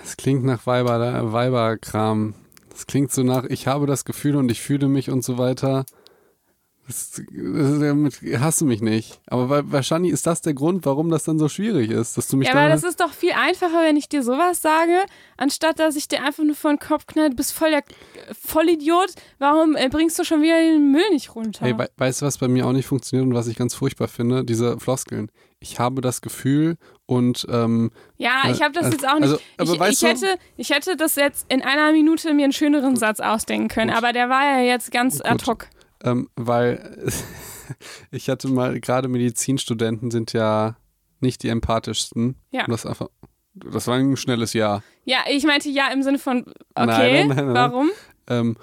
Es klingt nach Weiber, Weiberkram. Es klingt so nach, ich habe das Gefühl und ich fühle mich und so weiter. Das, das, damit hast du mich nicht. Aber wa- wahrscheinlich ist das der Grund, warum das dann so schwierig ist, dass du mich Ja, aber da das ist doch viel einfacher, wenn ich dir sowas sage, anstatt dass ich dir einfach nur vor den Kopf knall, du bist voll der Vollidiot, warum äh, bringst du schon wieder den Müll nicht runter? Hey, we weißt du, was bei mir auch nicht funktioniert und was ich ganz furchtbar finde? Diese Floskeln. Ich habe das Gefühl und ähm, ja, ich habe das also- jetzt auch nicht. also, aber ich, weißt ich, du- hätte, ich hätte das jetzt in einer Minute mir einen schöneren Satz ausdenken können, Gut. aber der war ja jetzt ganz Gut. ad hoc. ähm, weil ich hatte mal, gerade Medizinstudenten sind ja nicht die empathischsten. Ja. Das, einfach, das war ein schnelles Ja. Ja, ich meinte ja im Sinne von, okay, Nein, nein, nein, nein. warum? Ähm,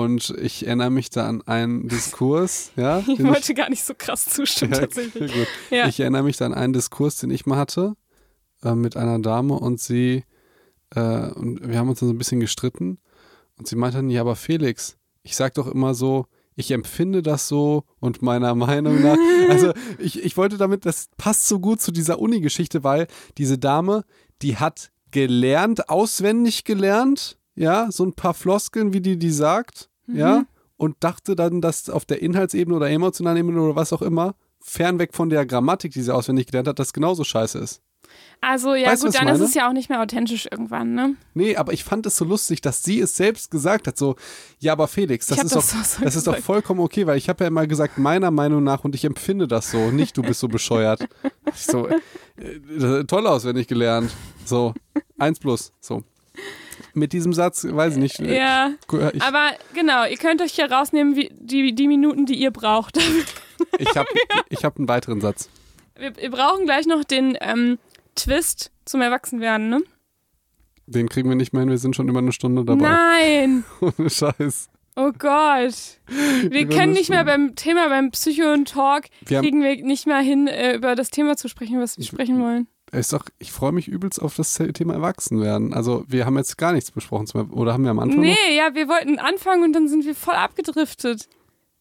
Und ich erinnere mich da an einen Diskurs, ja. Ich wollte gar nicht so krass zustimmen, ja, tatsächlich. gut. Ja. Ich erinnere mich da an einen Diskurs, den ich mal hatte äh, mit einer Dame und sie, äh, und wir haben uns dann so ein bisschen gestritten und sie meinte dann, ja, aber Felix, ich sag doch immer so, ich empfinde das so und meiner Meinung nach, also ich, ich wollte damit, das passt so gut zu dieser Uni-Geschichte, weil diese Dame, die hat gelernt, auswendig gelernt, ja, so ein paar Floskeln, wie die die sagt, ja, und dachte dann, dass auf der Inhaltsebene oder emotionalen Ebene oder was auch immer, fernweg von der Grammatik, die sie auswendig gelernt hat, das genauso scheiße ist. Also ja Weißt gut, dann ist es ja auch nicht mehr authentisch irgendwann, ne? Nee, aber ich fand es so lustig, dass sie es selbst gesagt hat, so, ja, aber Felix, das ist das doch, so das ist doch vollkommen okay, weil ich habe ja immer gesagt, meiner Meinung nach und ich empfinde das so, nicht du bist so bescheuert. So, äh, toll auswendig gelernt. So, eins plus, so. Mit diesem Satz, weiß ich nicht. äh, Ja. Ich, Aber genau, ihr könnt euch hier rausnehmen, wie, die, die Minuten, die ihr braucht. ich habe ich hab einen weiteren Satz. Wir, wir brauchen gleich noch den ähm, Twist zum Erwachsenwerden, ne? Den kriegen wir nicht mehr hin, wir sind schon über eine Stunde dabei. Nein! Ohne Scheiß. Oh Gott. Wir können nicht mehr beim Thema, beim Psycho und Talk, Wir kriegen wir nicht mehr hin, äh, über das Thema zu sprechen, was wir sprechen wollen. Ist doch, ich freue mich übelst auf das Thema Erwachsenwerden. Also, wir haben jetzt gar nichts besprochen, oder haben wir am Anfang noch? Nee, ja, wir wollten anfangen und dann sind wir voll abgedriftet.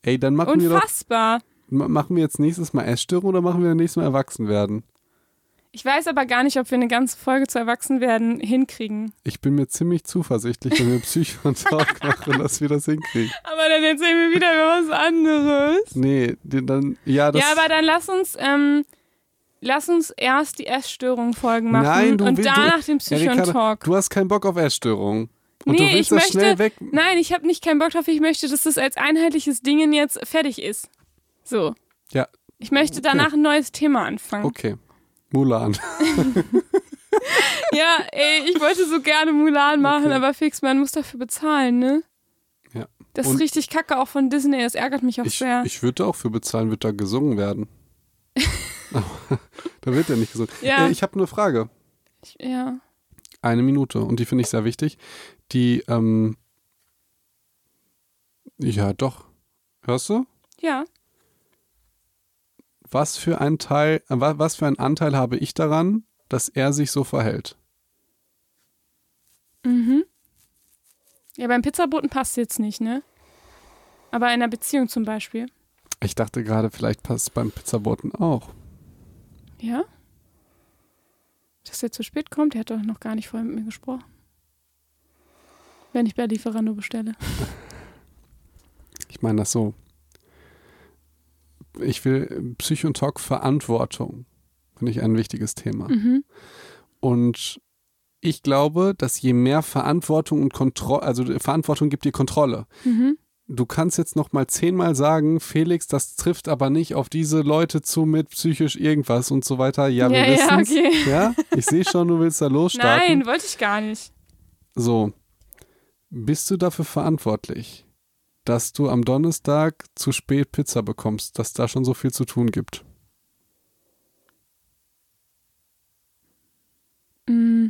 Ey, dann machen wir doch Unfassbar. Ma- Machen wir jetzt nächstes Mal Essstörung oder machen wir nächstes Mal erwachsen werden? Ich weiß aber gar nicht, ob wir eine ganze Folge zu Erwachsenwerden hinkriegen. Ich bin mir ziemlich zuversichtlich, wenn wir Psycho und Talk machen, dass wir das hinkriegen. Aber dann erzählen wir wieder was anderes. Nee, dann, ja, das. ja, aber dann lass uns, ähm, lass uns erst die Essstörung-Folgen machen Nein, du und will- danach du- den Psycho Ja, und Ricarda, Talk. Du hast keinen Bock auf Essstörungen. Und du Nee, ich möchte-. Nein, ich habe nicht keinen Bock drauf. Ich möchte, dass das als einheitliches Ding jetzt fertig ist. So. Ja, Ich möchte danach ein neues Thema anfangen. okay. Mulan. Ja, ey, ich wollte so gerne Mulan machen, Okay. aber fix, man muss dafür bezahlen, ne? Ja. Das Und- ist richtig kacke auch von Disney. Das ärgert mich auch Ich, sehr. ich würde auch für bezahlen, wird da gesungen werden. Da wird ja nicht gesungen. Ja. Äh, ich habe eine Frage. Ich, ja. Eine Minute und die finde ich sehr wichtig. Die, ähm, ja, doch. Hörst du? Ja. Was für ein Teil, äh, wa- was für einen Anteil habe ich daran, dass er sich so verhält? Mhm. Ja, beim Pizzaboten passt jetzt nicht, ne? Aber in einer Beziehung zum Beispiel. Ich dachte gerade, vielleicht passt es beim Pizzaboten auch. Ja? Dass er zu spät kommt, der hat doch noch gar nicht vorher mit mir gesprochen. Wenn ich bei Lieferando bestelle. Ich meine das so. Ich will Psycho und Talk Verantwortung. Finde ich ein wichtiges Thema. Mhm. Und ich glaube, dass je mehr Verantwortung und Kontrolle, also Verantwortung gibt dir Kontrolle. Mhm. Du kannst jetzt noch mal zehnmal sagen, Felix, das trifft aber nicht auf diese Leute zu mit psychisch irgendwas und so weiter. Ja, wir Ja, ja, wissen's. okay. Ja, ich sehe schon, du willst da losstarten. Nein, wollte ich gar nicht. So, bist du dafür verantwortlich, dass du am Donnerstag zu spät Pizza bekommst, dass da schon so viel zu tun gibt? Mm.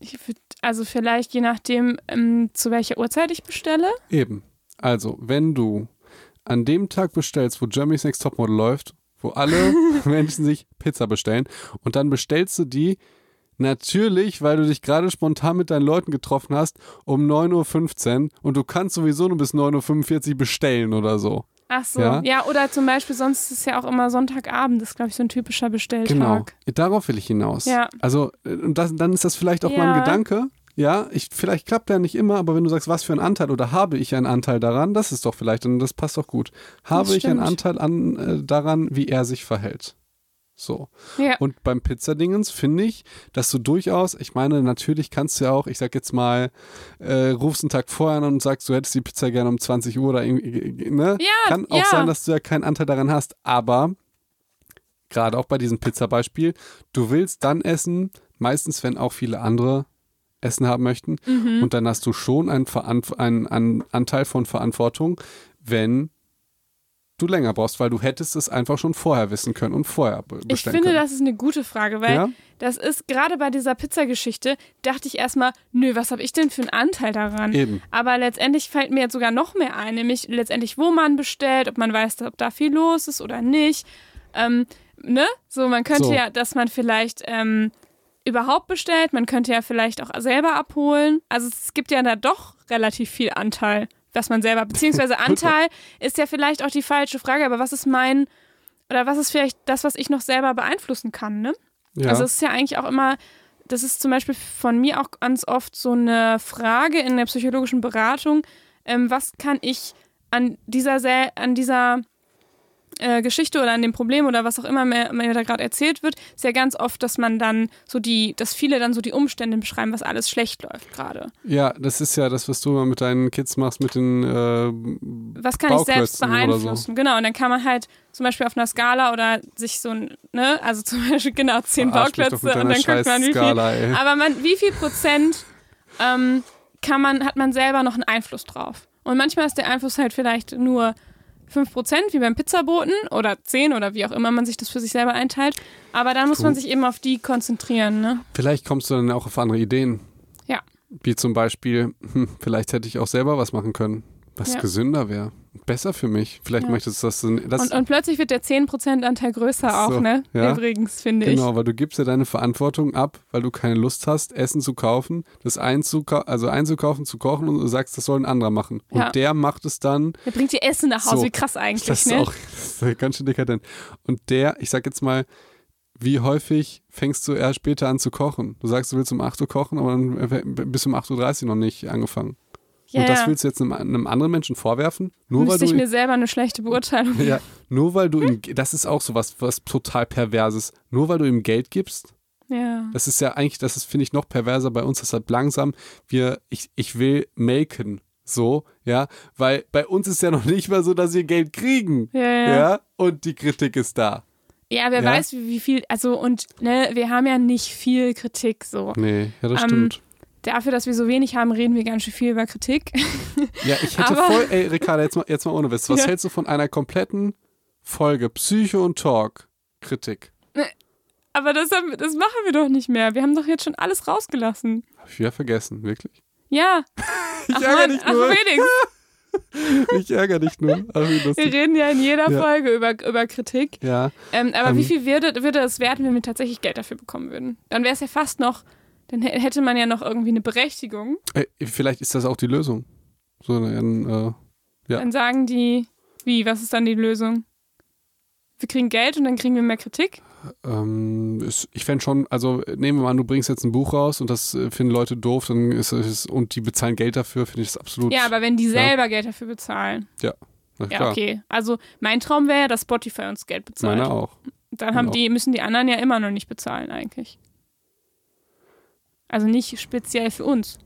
Ich würd, also vielleicht je nachdem, ähm, zu welcher Uhrzeit ich bestelle. Eben. Also, wenn du an dem Tag bestellst, wo Germany's Next Topmodel läuft, wo alle Menschen sich Pizza bestellen und dann bestellst du die natürlich, weil du dich gerade spontan mit deinen Leuten getroffen hast, um 9.15 Uhr und du kannst sowieso nur bis 9.45 Uhr bestellen oder so. Ach so. Ja. Ja, oder zum Beispiel, sonst ist es ja auch immer Sonntagabend, das ist, glaube ich, so ein typischer Bestelltag. Genau. Darauf will ich hinaus. Ja. Also, äh, und das, dann ist das vielleicht auch mal ein Ja. Gedanke. Ja, ich, vielleicht klappt der nicht immer, aber wenn du sagst, was für ein Anteil oder habe ich einen Anteil daran, das ist doch vielleicht, und das passt doch gut. Habe ich einen. Anteil an, äh, daran, wie er sich verhält? So. Ja. Und beim Pizzadingens finde ich, dass du durchaus, ich meine, natürlich kannst du ja auch, ich sag jetzt mal, äh, rufst einen Tag vorher an und sagst, du hättest die Pizza gerne um 20 Uhr oder irgendwie, ne? Ja, Kann auch ja. sein, dass du ja keinen Anteil daran hast, aber gerade auch bei diesem Pizzabeispiel, du willst dann essen, meistens, wenn auch viele andere Essen haben möchten, Mhm. und dann hast du schon einen, Veranf einen, einen Anteil von Verantwortung, wenn du länger brauchst, weil du hättest es einfach schon vorher wissen können und vorher be- bestellen Ich finde, können. das ist eine gute Frage, weil Ja? das ist gerade bei dieser Pizzageschichte, dachte ich erstmal, nö, was habe ich denn für einen Anteil daran? Eben. Aber letztendlich fällt mir jetzt sogar noch mehr ein, nämlich letztendlich, wo man bestellt, ob man weiß, ob da viel los ist oder nicht. Ähm, ne? So, man könnte So. ja, dass man vielleicht ähm, überhaupt bestellt, man könnte ja vielleicht auch selber abholen. Also es gibt ja da doch relativ viel Anteil, was man selber, beziehungsweise Anteil ist ja vielleicht auch die falsche Frage, aber was ist mein, oder was ist vielleicht das, was ich noch selber beeinflussen kann, ne? Ja. Also es ist ja eigentlich auch immer, das ist zum Beispiel von mir auch ganz oft so eine Frage in der psychologischen Beratung, ähm, was kann ich an dieser, an dieser äh, Geschichte oder an dem Problem oder was auch immer mir, mir da gerade erzählt wird, ist ja ganz oft, dass man dann so die, dass viele dann so die Umstände beschreiben, was alles schlecht läuft gerade. ja, das ist ja das, was du immer mit deinen Kids machst, mit den äh, Was kann ich selbst oder so. beeinflussen? Genau, und dann kann man halt zum Beispiel auf einer Skala oder sich so, ein, ne, also zum Beispiel genau zehn Verarsch Bauklötze und dann guckt man, wie viel ey. Aber man, wie viel Prozent ähm, kann man, hat man selber noch einen Einfluss drauf? Und manchmal ist der Einfluss halt vielleicht nur 5 Prozent, wie beim Pizzaboten, oder 10 oder wie auch immer man sich das für sich selber einteilt. Aber dann muss man sich eben auf die konzentrieren, ne? Vielleicht kommst du dann auch auf andere Ideen. Ja. Wie zum Beispiel, hm, vielleicht hätte ich auch selber was machen können, was Ja. gesünder wäre. Besser für mich. Vielleicht Ja. möchtest du das. das Und, und plötzlich wird der 10% Anteil größer auch, So, ne? ja. Übrigens, finde ich. Genau, weil du gibst ja deine Verantwortung ab, weil du keine Lust hast, Essen zu kaufen, das einzukau also einzukaufen, zu kochen und du sagst, das soll ein anderer machen. Und Ja. der macht es dann, Der bringt dir Essen nach Hause, So. wie krass eigentlich, das ist ne? auch das ist ganz schön dekadent. Und der, ich sag jetzt mal, wie häufig fängst du erst später an zu kochen? Du sagst, du willst um 8 Uhr kochen, aber dann äh, bis um 8.30 Uhr noch nicht angefangen. Ja, und das willst du jetzt einem, einem anderen Menschen vorwerfen? Nur weil du ich mir selber eine schlechte Beurteilung ja, nur weil du ihm, das ist auch so was, was total perverses. Nur weil du ihm Geld gibst, Ja. das ist ja eigentlich, das ist, finde ich, noch perverser bei uns, deshalb langsam, wir, ich, ich will melken. So, ja, weil bei uns ist ja noch nicht mal so, dass wir Geld kriegen. Ja, Ja, ja. und die Kritik ist da. Ja, wer Ja. weiß, wie, wie viel, also und ne, wir haben ja nicht viel Kritik so. Nee, ja, das Ähm, stimmt. Dafür, dass wir so wenig haben, reden wir ganz schön viel über Kritik. Ja, ich hätte aber- voll, ey, Ricarda, jetzt mal, jetzt mal ohne Witz. Was Ja. hältst du von einer kompletten Folge Psycho und Talk Kritik? Aber das, haben, das machen wir doch nicht mehr. Wir haben doch jetzt schon alles rausgelassen. Hab ich wieder vergessen, wirklich. Ja. Ich ach, ärgere dich ach nur. Felix, Ich ärgere dich nur. Ach, wir reden ja in jeder Ja. Folge über, über Kritik. Ja, Ähm, aber Ähm. wie viel würde, würde es wert, wenn wir tatsächlich Geld dafür bekommen würden? Dann wäre es ja fast noch, dann hä- hätte man ja noch irgendwie eine Berechtigung. Ey, vielleicht ist das auch die Lösung. So ein, äh, Ja. Dann sagen die, wie, was ist dann die Lösung? Wir kriegen Geld und dann kriegen wir mehr Kritik? ähm, ich fände schon, also nehmen wir mal an, du bringst jetzt ein Buch raus und das äh, finden Leute doof, dann ist es, und die bezahlen Geld dafür, finde ich das absolut. Ja, aber wenn die selber Geld dafür bezahlen. na Ja, klar. okay. Also mein Traum wäre ja, dass Spotify uns Geld bezahlt. Meine auch. Dann haben Genau. die, müssen die anderen ja immer noch nicht bezahlen eigentlich. Also nicht speziell für uns.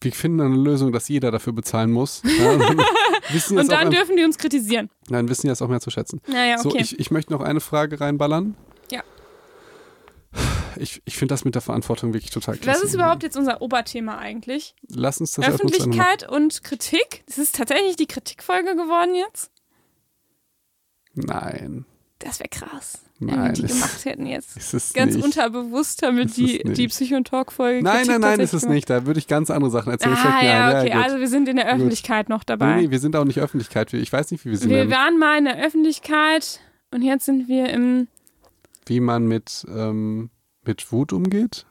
Wir finden eine Lösung, dass jeder dafür bezahlen muss. Ja, Und dann dürfen die uns kritisieren. dann wissen die das auch mehr zu schätzen. Naja, okay. So, ich, ich möchte noch eine Frage reinballern. Ja. Ich, ich finde das mit der Verantwortung wirklich total klasse. Was ist überhaupt jetzt unser Oberthema eigentlich? Lass uns das. Öffentlichkeit und Kritik? Das ist tatsächlich die Kritikfolge geworden jetzt? Nein, Das wäre krass. Nein, wenn wir die ist- gemacht hätten jetzt. Ganz nicht. unterbewusst, damit die, die Psycho- und Talk-Folge. Nein, nein, nein, ist es nicht. Da würde ich ganz andere Sachen erzählen. Ah, ja, ein. okay. gut. also wir sind in der Öffentlichkeit noch nee, dabei. nee, wir sind auch nicht Öffentlichkeit. Ich weiß nicht, wie wir sind. wir waren mal in der Öffentlichkeit und jetzt sind wir im. wie man mit, ähm, mit Wut umgeht.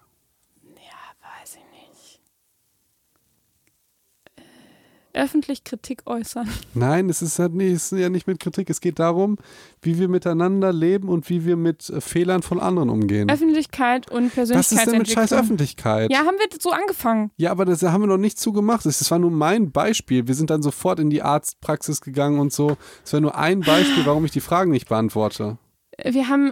Weiß ich nicht. Äh, Öffentlich Kritik äußern. Nein, es ist, halt nicht, es ist ja nicht mit Kritik. Es geht darum, wie wir miteinander leben und wie wir mit äh, Fehlern von anderen umgehen. Öffentlichkeit und Was ist denn mit scheiß. Öffentlichkeit? Ja, haben wir so angefangen. Ja, aber das haben wir noch nicht zugemacht. Das war nur mein Beispiel. Wir sind dann sofort in die Arztpraxis gegangen und so. Das war nur ein Beispiel, warum ich die Fragen nicht beantworte. Wir haben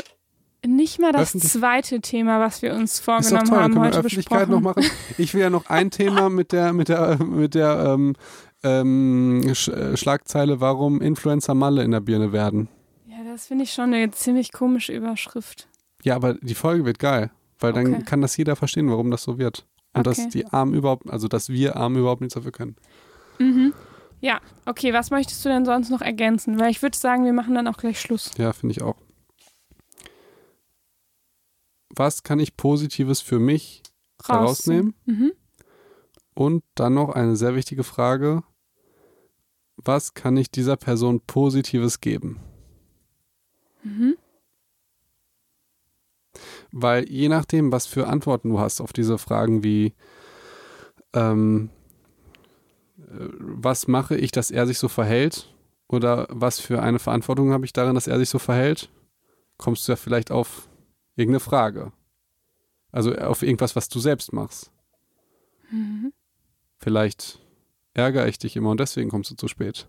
nicht mal das Öffentlich- zweite Thema, was wir uns vorgenommen toll, haben, heute Öffentlichkeit besprochen. noch machen. Ich will ja noch ein Thema mit der, mit der, mit der ähm, ähm, Sch äh, Schlagzeile, warum Influencer Malle in der Birne werden. Ja, das finde ich schon eine ziemlich komische Überschrift. Ja, aber die Folge wird geil, weil dann Okay. kann das jeder verstehen, warum das so wird. Und Okay. dass die Armen überhaupt, also dass wir Armen überhaupt nichts dafür können. Mhm. Ja, okay, was möchtest du denn sonst noch ergänzen? Weil ich würde sagen, wir machen dann auch gleich Schluss. Ja, finde ich auch. Was kann ich Positives für mich daraus nehmen? Mhm. Und dann noch eine sehr wichtige Frage. Was kann ich dieser Person Positives geben? Mhm. Weil je nachdem, was für Antworten du hast auf diese Fragen wie, ähm, äh, was mache ich, dass er sich so verhält? Oder was für eine Verantwortung habe ich darin, dass er sich so verhält? Kommst du ja vielleicht auf irgendeine Frage. Also auf irgendwas, was du selbst machst. Mhm. Vielleicht ärgere ich dich immer und deswegen kommst du zu spät.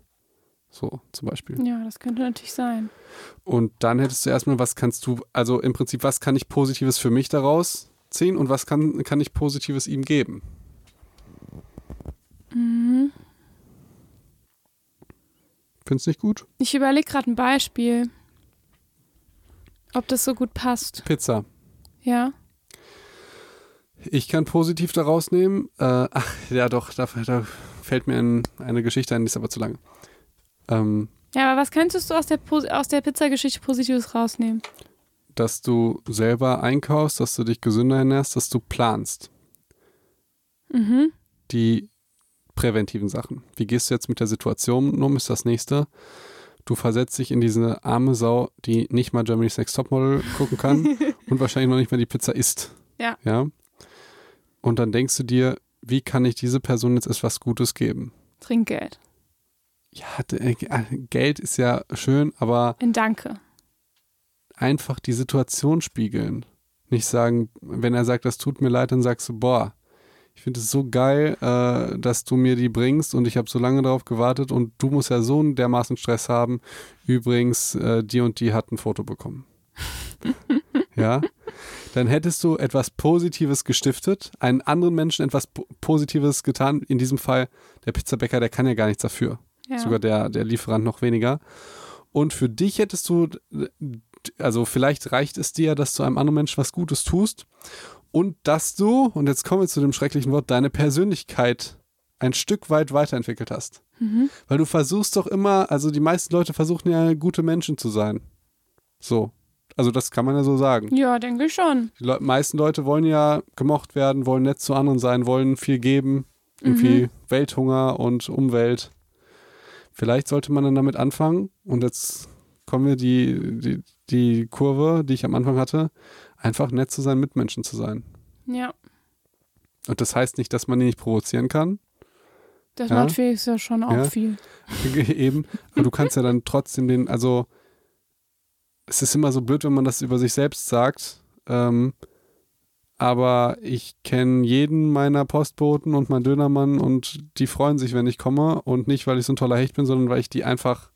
So zum Beispiel. Ja, das könnte natürlich sein. Und dann hättest du erstmal, was kannst du, also im Prinzip, was kann ich Positives für mich daraus ziehen und was kann, kann ich Positives ihm geben? Mhm. Findest du nicht gut? Ich überlege gerade ein Beispiel. Ob das so gut passt. Pizza. Ja. Ich kann positiv daraus nehmen. Äh, ach, ja doch, da, da fällt mir ein, eine Geschichte ein, die ist aber zu lang. Ähm, Ja, aber was könntest du aus der, aus der Pizzageschichte Positives rausnehmen? dass du selber einkaufst, dass du dich gesünder ernährst, dass du planst. Mhm. die präventiven Sachen. Wie gehst du jetzt mit der Situation um, ist das nächste. Du versetzt dich in diese arme Sau, die nicht mal Germany's Next Topmodel gucken kann und wahrscheinlich noch nicht mal die Pizza isst. Ja. Ja. Und dann denkst du dir, wie kann ich diese Person jetzt etwas Gutes geben? Trinkgeld. Ja, d- äh, Geld ist ja schön, aber In Danke. einfach die Situation spiegeln. Nicht sagen, wenn er sagt, das tut mir leid, dann sagst du, boah, ich finde es so geil, äh, dass du mir die bringst und ich habe so lange darauf gewartet und du musst ja so einen dermaßen Stress haben. Übrigens, äh, die und die hat ein Foto bekommen. ja, dann hättest du etwas Positives gestiftet, einen anderen Menschen etwas Po- Positives getan. In diesem Fall der Pizzabäcker, der kann ja gar nichts dafür Ja. sogar der, der Lieferant noch weniger. Und für dich hättest du, also vielleicht reicht es dir, dass du einem anderen Menschen was Gutes tust und dass du, und jetzt kommen wir zu dem schrecklichen Wort, deine Persönlichkeit ein Stück weit weiterentwickelt hast. Mhm. Weil du versuchst doch immer, also die meisten Leute versuchen ja gute Menschen zu sein. So. Also das kann man ja so sagen. Ja, denke ich schon. Die Le meisten Leute wollen ja gemocht werden, wollen nett zu anderen sein, wollen viel geben. Irgendwie Welthunger und Umwelt. Vielleicht sollte man dann damit anfangen. Und jetzt kommen wir die, die, die Kurve, die ich am Anfang hatte, einfach nett zu sein, Mitmenschen zu sein. Ja. Und das heißt nicht, dass man die nicht provozieren kann. Das Ja. macht Felix ja schon auch Ja. viel. Eben. Aber du kannst ja dann trotzdem den, also es ist immer so blöd, wenn man das über sich selbst sagt. Ähm, aber ich kenne jeden meiner Postboten und meinen Dönermann und die freuen sich, wenn ich komme. Und nicht, weil ich so ein toller Hecht bin, sondern weil ich die einfach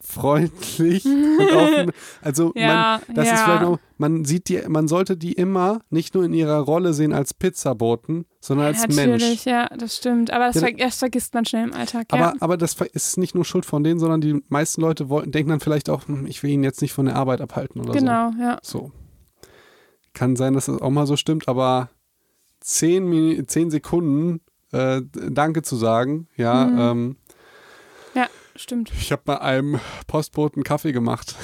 freundlich und offen. Also Ja, man, das ja. ist vielleicht noch, man sieht die, man sollte die immer nicht nur in ihrer Rolle sehen als Pizzaboten, sondern als Natürlich, Mensch. ja, das stimmt. Aber das, Ja, ver das vergisst man schnell im Alltag. Aber, aber das ist nicht nur Schuld von denen, sondern die meisten Leute wollten, denken dann vielleicht auch, hm, ich will ihn jetzt nicht von der Arbeit abhalten oder Genau, ja. so. So. Kann sein, dass das auch mal so stimmt, aber zehn, zehn Sekunden äh, Danke zu sagen, ja, Mhm. ähm, Stimmt. ich habe bei einem Postboten Kaffee gemacht.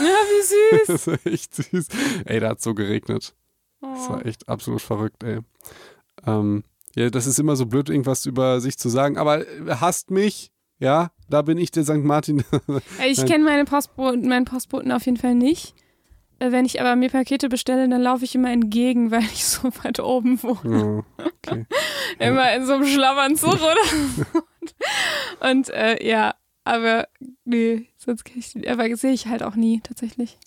Ja, wie süß. das war echt süß. Ey, da hat so geregnet. Das Oh. war echt absolut verrückt, ey. Ähm, ja, das ist immer so blöd, irgendwas über sich zu sagen, aber äh, hasst mich, ja, da bin ich der St. Martin. Ich kenne meine Postboten, meinen Postboten auf jeden Fall nicht. Äh, Wenn ich aber mir Pakete bestelle, dann laufe ich immer entgegen, weil ich so weit oben wohne. oh, okay. Immer in so einem Schlammernzug oder. Und äh, ja, aber nee, sonst kenn ich, aber sehe ich halt auch nie tatsächlich.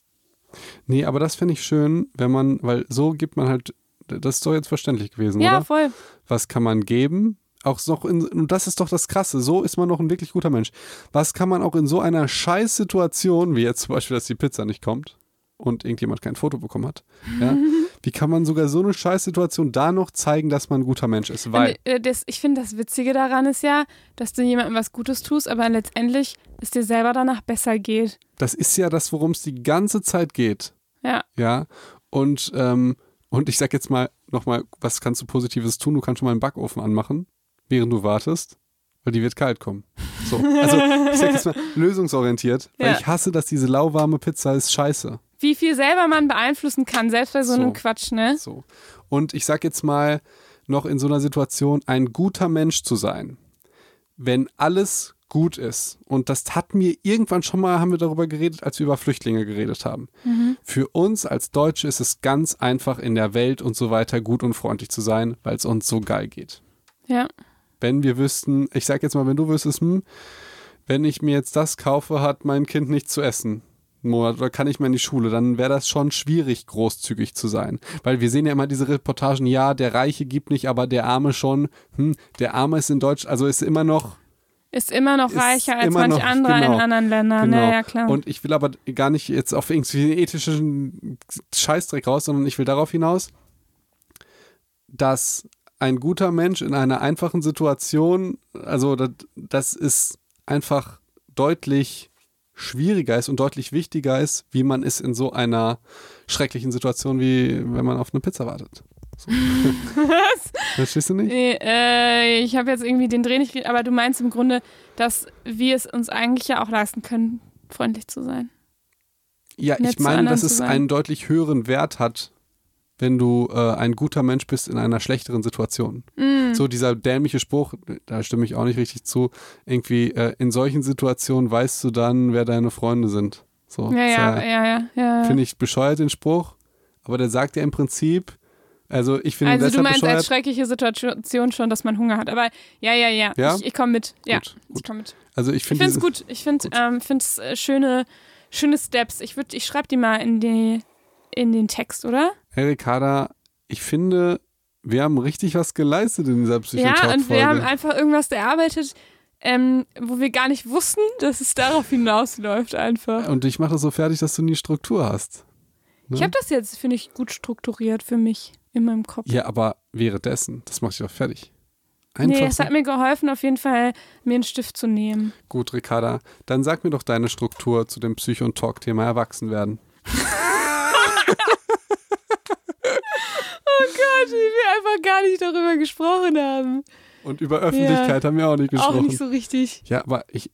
Nee, aber das finde ich schön, wenn man, weil so gibt man halt, das ist doch jetzt verständlich gewesen, Ja, oder? voll. Was kann man geben? Auch noch in, und das ist doch das Krasse, so ist man noch ein wirklich guter Mensch. Was kann man auch in so einer Scheißsituation, wie jetzt zum Beispiel, dass die Pizza nicht kommt und irgendjemand kein Foto bekommen hat, ja? wie kann man sogar so eine Scheißsituation da noch zeigen, dass man ein guter Mensch ist? Weil, Und, äh, das, ich finde, das Witzige daran ist ja, dass du jemandem was Gutes tust, aber letztendlich es dir selber danach besser geht. das ist ja das, worum es die ganze Zeit geht. Ja. Ja. Und, ähm, und ich sag jetzt mal nochmal, was kannst du Positives tun? Du kannst schon mal einen Backofen anmachen, während du wartest. Weil die wird kalt kommen. So. Also, ich sag jetzt mal, lösungsorientiert, weil Ja. ich hasse, dass diese lauwarme Pizza ist scheiße. Wie viel selber man beeinflussen kann, selbst bei so, So. einem Quatsch, ne? So. Und ich sag jetzt mal, noch in so einer Situation ein guter Mensch zu sein, wenn alles gut ist. Und das hat mir irgendwann schon mal, haben wir darüber geredet, als wir über Flüchtlinge geredet haben. Für uns als Deutsche ist es ganz einfach in der Welt und so weiter gut und freundlich zu sein, weil es uns so geil geht. Ja. Wenn wir wüssten, ich sag jetzt mal, wenn du wüsstest, hm, wenn ich mir jetzt das kaufe, hat mein Kind nichts zu essen. Monat oder kann ich mal in die Schule, dann wäre das schon schwierig, großzügig zu sein. Weil wir sehen ja immer diese Reportagen, ja, der Reiche gibt nicht, aber der Arme schon. Hm, der Arme ist in Deutsch, also ist immer noch Ist immer noch reicher als manch noch- anderer genau, in anderen Ländern. Genau. Ja, ja, klar. Und ich will aber gar nicht jetzt auf irgendwie ethischen Scheißdreck raus, sondern ich will darauf hinaus, dass ein guter Mensch in einer einfachen Situation, also das, das ist einfach deutlich schwieriger ist und deutlich wichtiger ist, wie man ist in so einer schrecklichen Situation, wie wenn man auf eine Pizza wartet. So. Was? Verstehst du nicht? Nee, äh, ich habe jetzt irgendwie den Dreh nicht, aber du meinst im Grunde, dass wir es uns eigentlich ja auch leisten können, freundlich zu sein. Ja, nett ich meine, dass es einen deutlich höheren Wert hat, wenn du äh, ein guter Mensch bist in einer schlechteren Situation. Mm. So dieser dämliche Spruch, da stimme ich auch nicht richtig zu, irgendwie äh, in solchen Situationen weißt du dann, wer deine Freunde sind. So, Ja, ja, ja, ja. ja. Finde ich bescheuert den Spruch, aber der sagt ja im Prinzip, also ich finde Also du meinst bescheuert. als schreckliche Situation schon, dass man Hunger hat. Aber ja, ja, ja. Ja? Ich, ich komme mit. Ja, Gut, ich komme mit. Also ich finde es gut. Ich finde ähm, find's, äh, schöne, schöne Steps. Ich, ich schreibe die mal in, die, in den Text, oder? Erik Hader, ich finde, wir haben richtig was geleistet in dieser Ja, Psychotalk-Folge. und wir haben einfach irgendwas erarbeitet, ähm, wo wir gar nicht wussten, dass es darauf hinausläuft einfach. und ich mache das so fertig, dass du nie Struktur hast. Ne? Ich habe das jetzt, finde ich, gut strukturiert für mich in meinem Kopf. Ja, aber währenddessen, das mache ich doch fertig. Einfach nee, es hat mir geholfen, auf jeden Fall mir einen Stift zu nehmen. Gut, Ricarda, dann sag mir doch deine Struktur zu dem Psycho- und Talk-Thema Erwachsenwerden. Oh Gott, wie wir einfach gar nicht darüber gesprochen haben. Und über Öffentlichkeit haben wir auch nicht gesprochen. Auch nicht so richtig. Ja, aber ich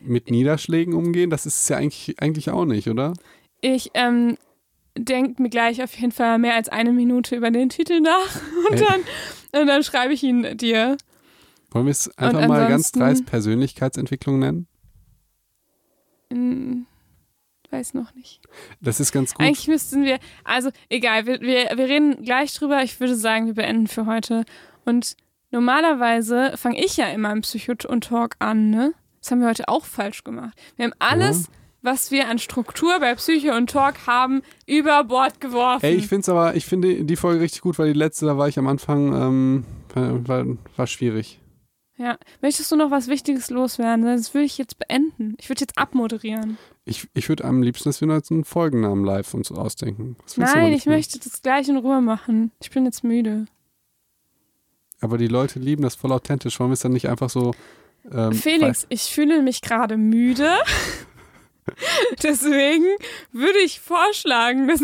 mit Niederschlägen umgehen, das ist es ja eigentlich, eigentlich auch nicht, oder? Ich ähm, denke mir gleich auf jeden Fall mehr als eine Minute über den Titel nach und Ey. dann, und dann schreibe ich ihn dir. Wollen wir es einfach mal ganz dreist Persönlichkeitsentwicklung nennen? Weiß noch nicht. Das ist ganz gut. Eigentlich müssten wir, also egal, wir, wir, wir reden gleich drüber. Ich würde sagen, wir beenden für heute. Und normalerweise fange ich ja immer im Psycho und Talk an, ne? Das haben wir heute auch falsch gemacht. Wir haben alles, was wir an Struktur bei Psycho und Talk haben, über Bord geworfen. Ey, ich finde es aber, ich finde die Folge richtig gut, weil die letzte, da war ich am Anfang, ähm, war, war schwierig. Ja. Möchtest du noch was Wichtiges loswerden? Das würde ich jetzt beenden. Ich würde jetzt abmoderieren. Ich, ich würde am liebsten, dass wir uns einen Folgennamen live uns ausdenken. Nein, ich mehr. möchte das gleich in Ruhe machen. Ich bin jetzt müde. Aber die Leute lieben das voll authentisch. Wir es dann nicht einfach so. Ähm, Felix, ich fühle mich gerade müde. Deswegen würde ich vorschlagen, dass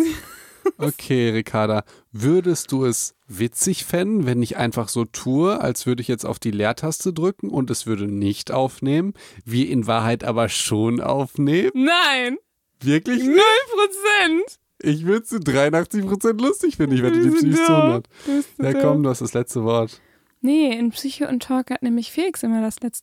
Okay, Ricarda, würdest du es witzig fänden, wenn ich einfach so tue, als würde ich jetzt auf die Leertaste drücken und es würde nicht aufnehmen, wir in Wahrheit aber schon aufnehmen? Nein, Wirklich? null Prozent. Ich würde es zu 83% lustig finden, ich wette, die Bist du Psychos zu doof? 100. Bist du Ja doof? komm, du hast das letzte Wort. Nee, in Psycho und Talk hat nämlich Felix immer das letzte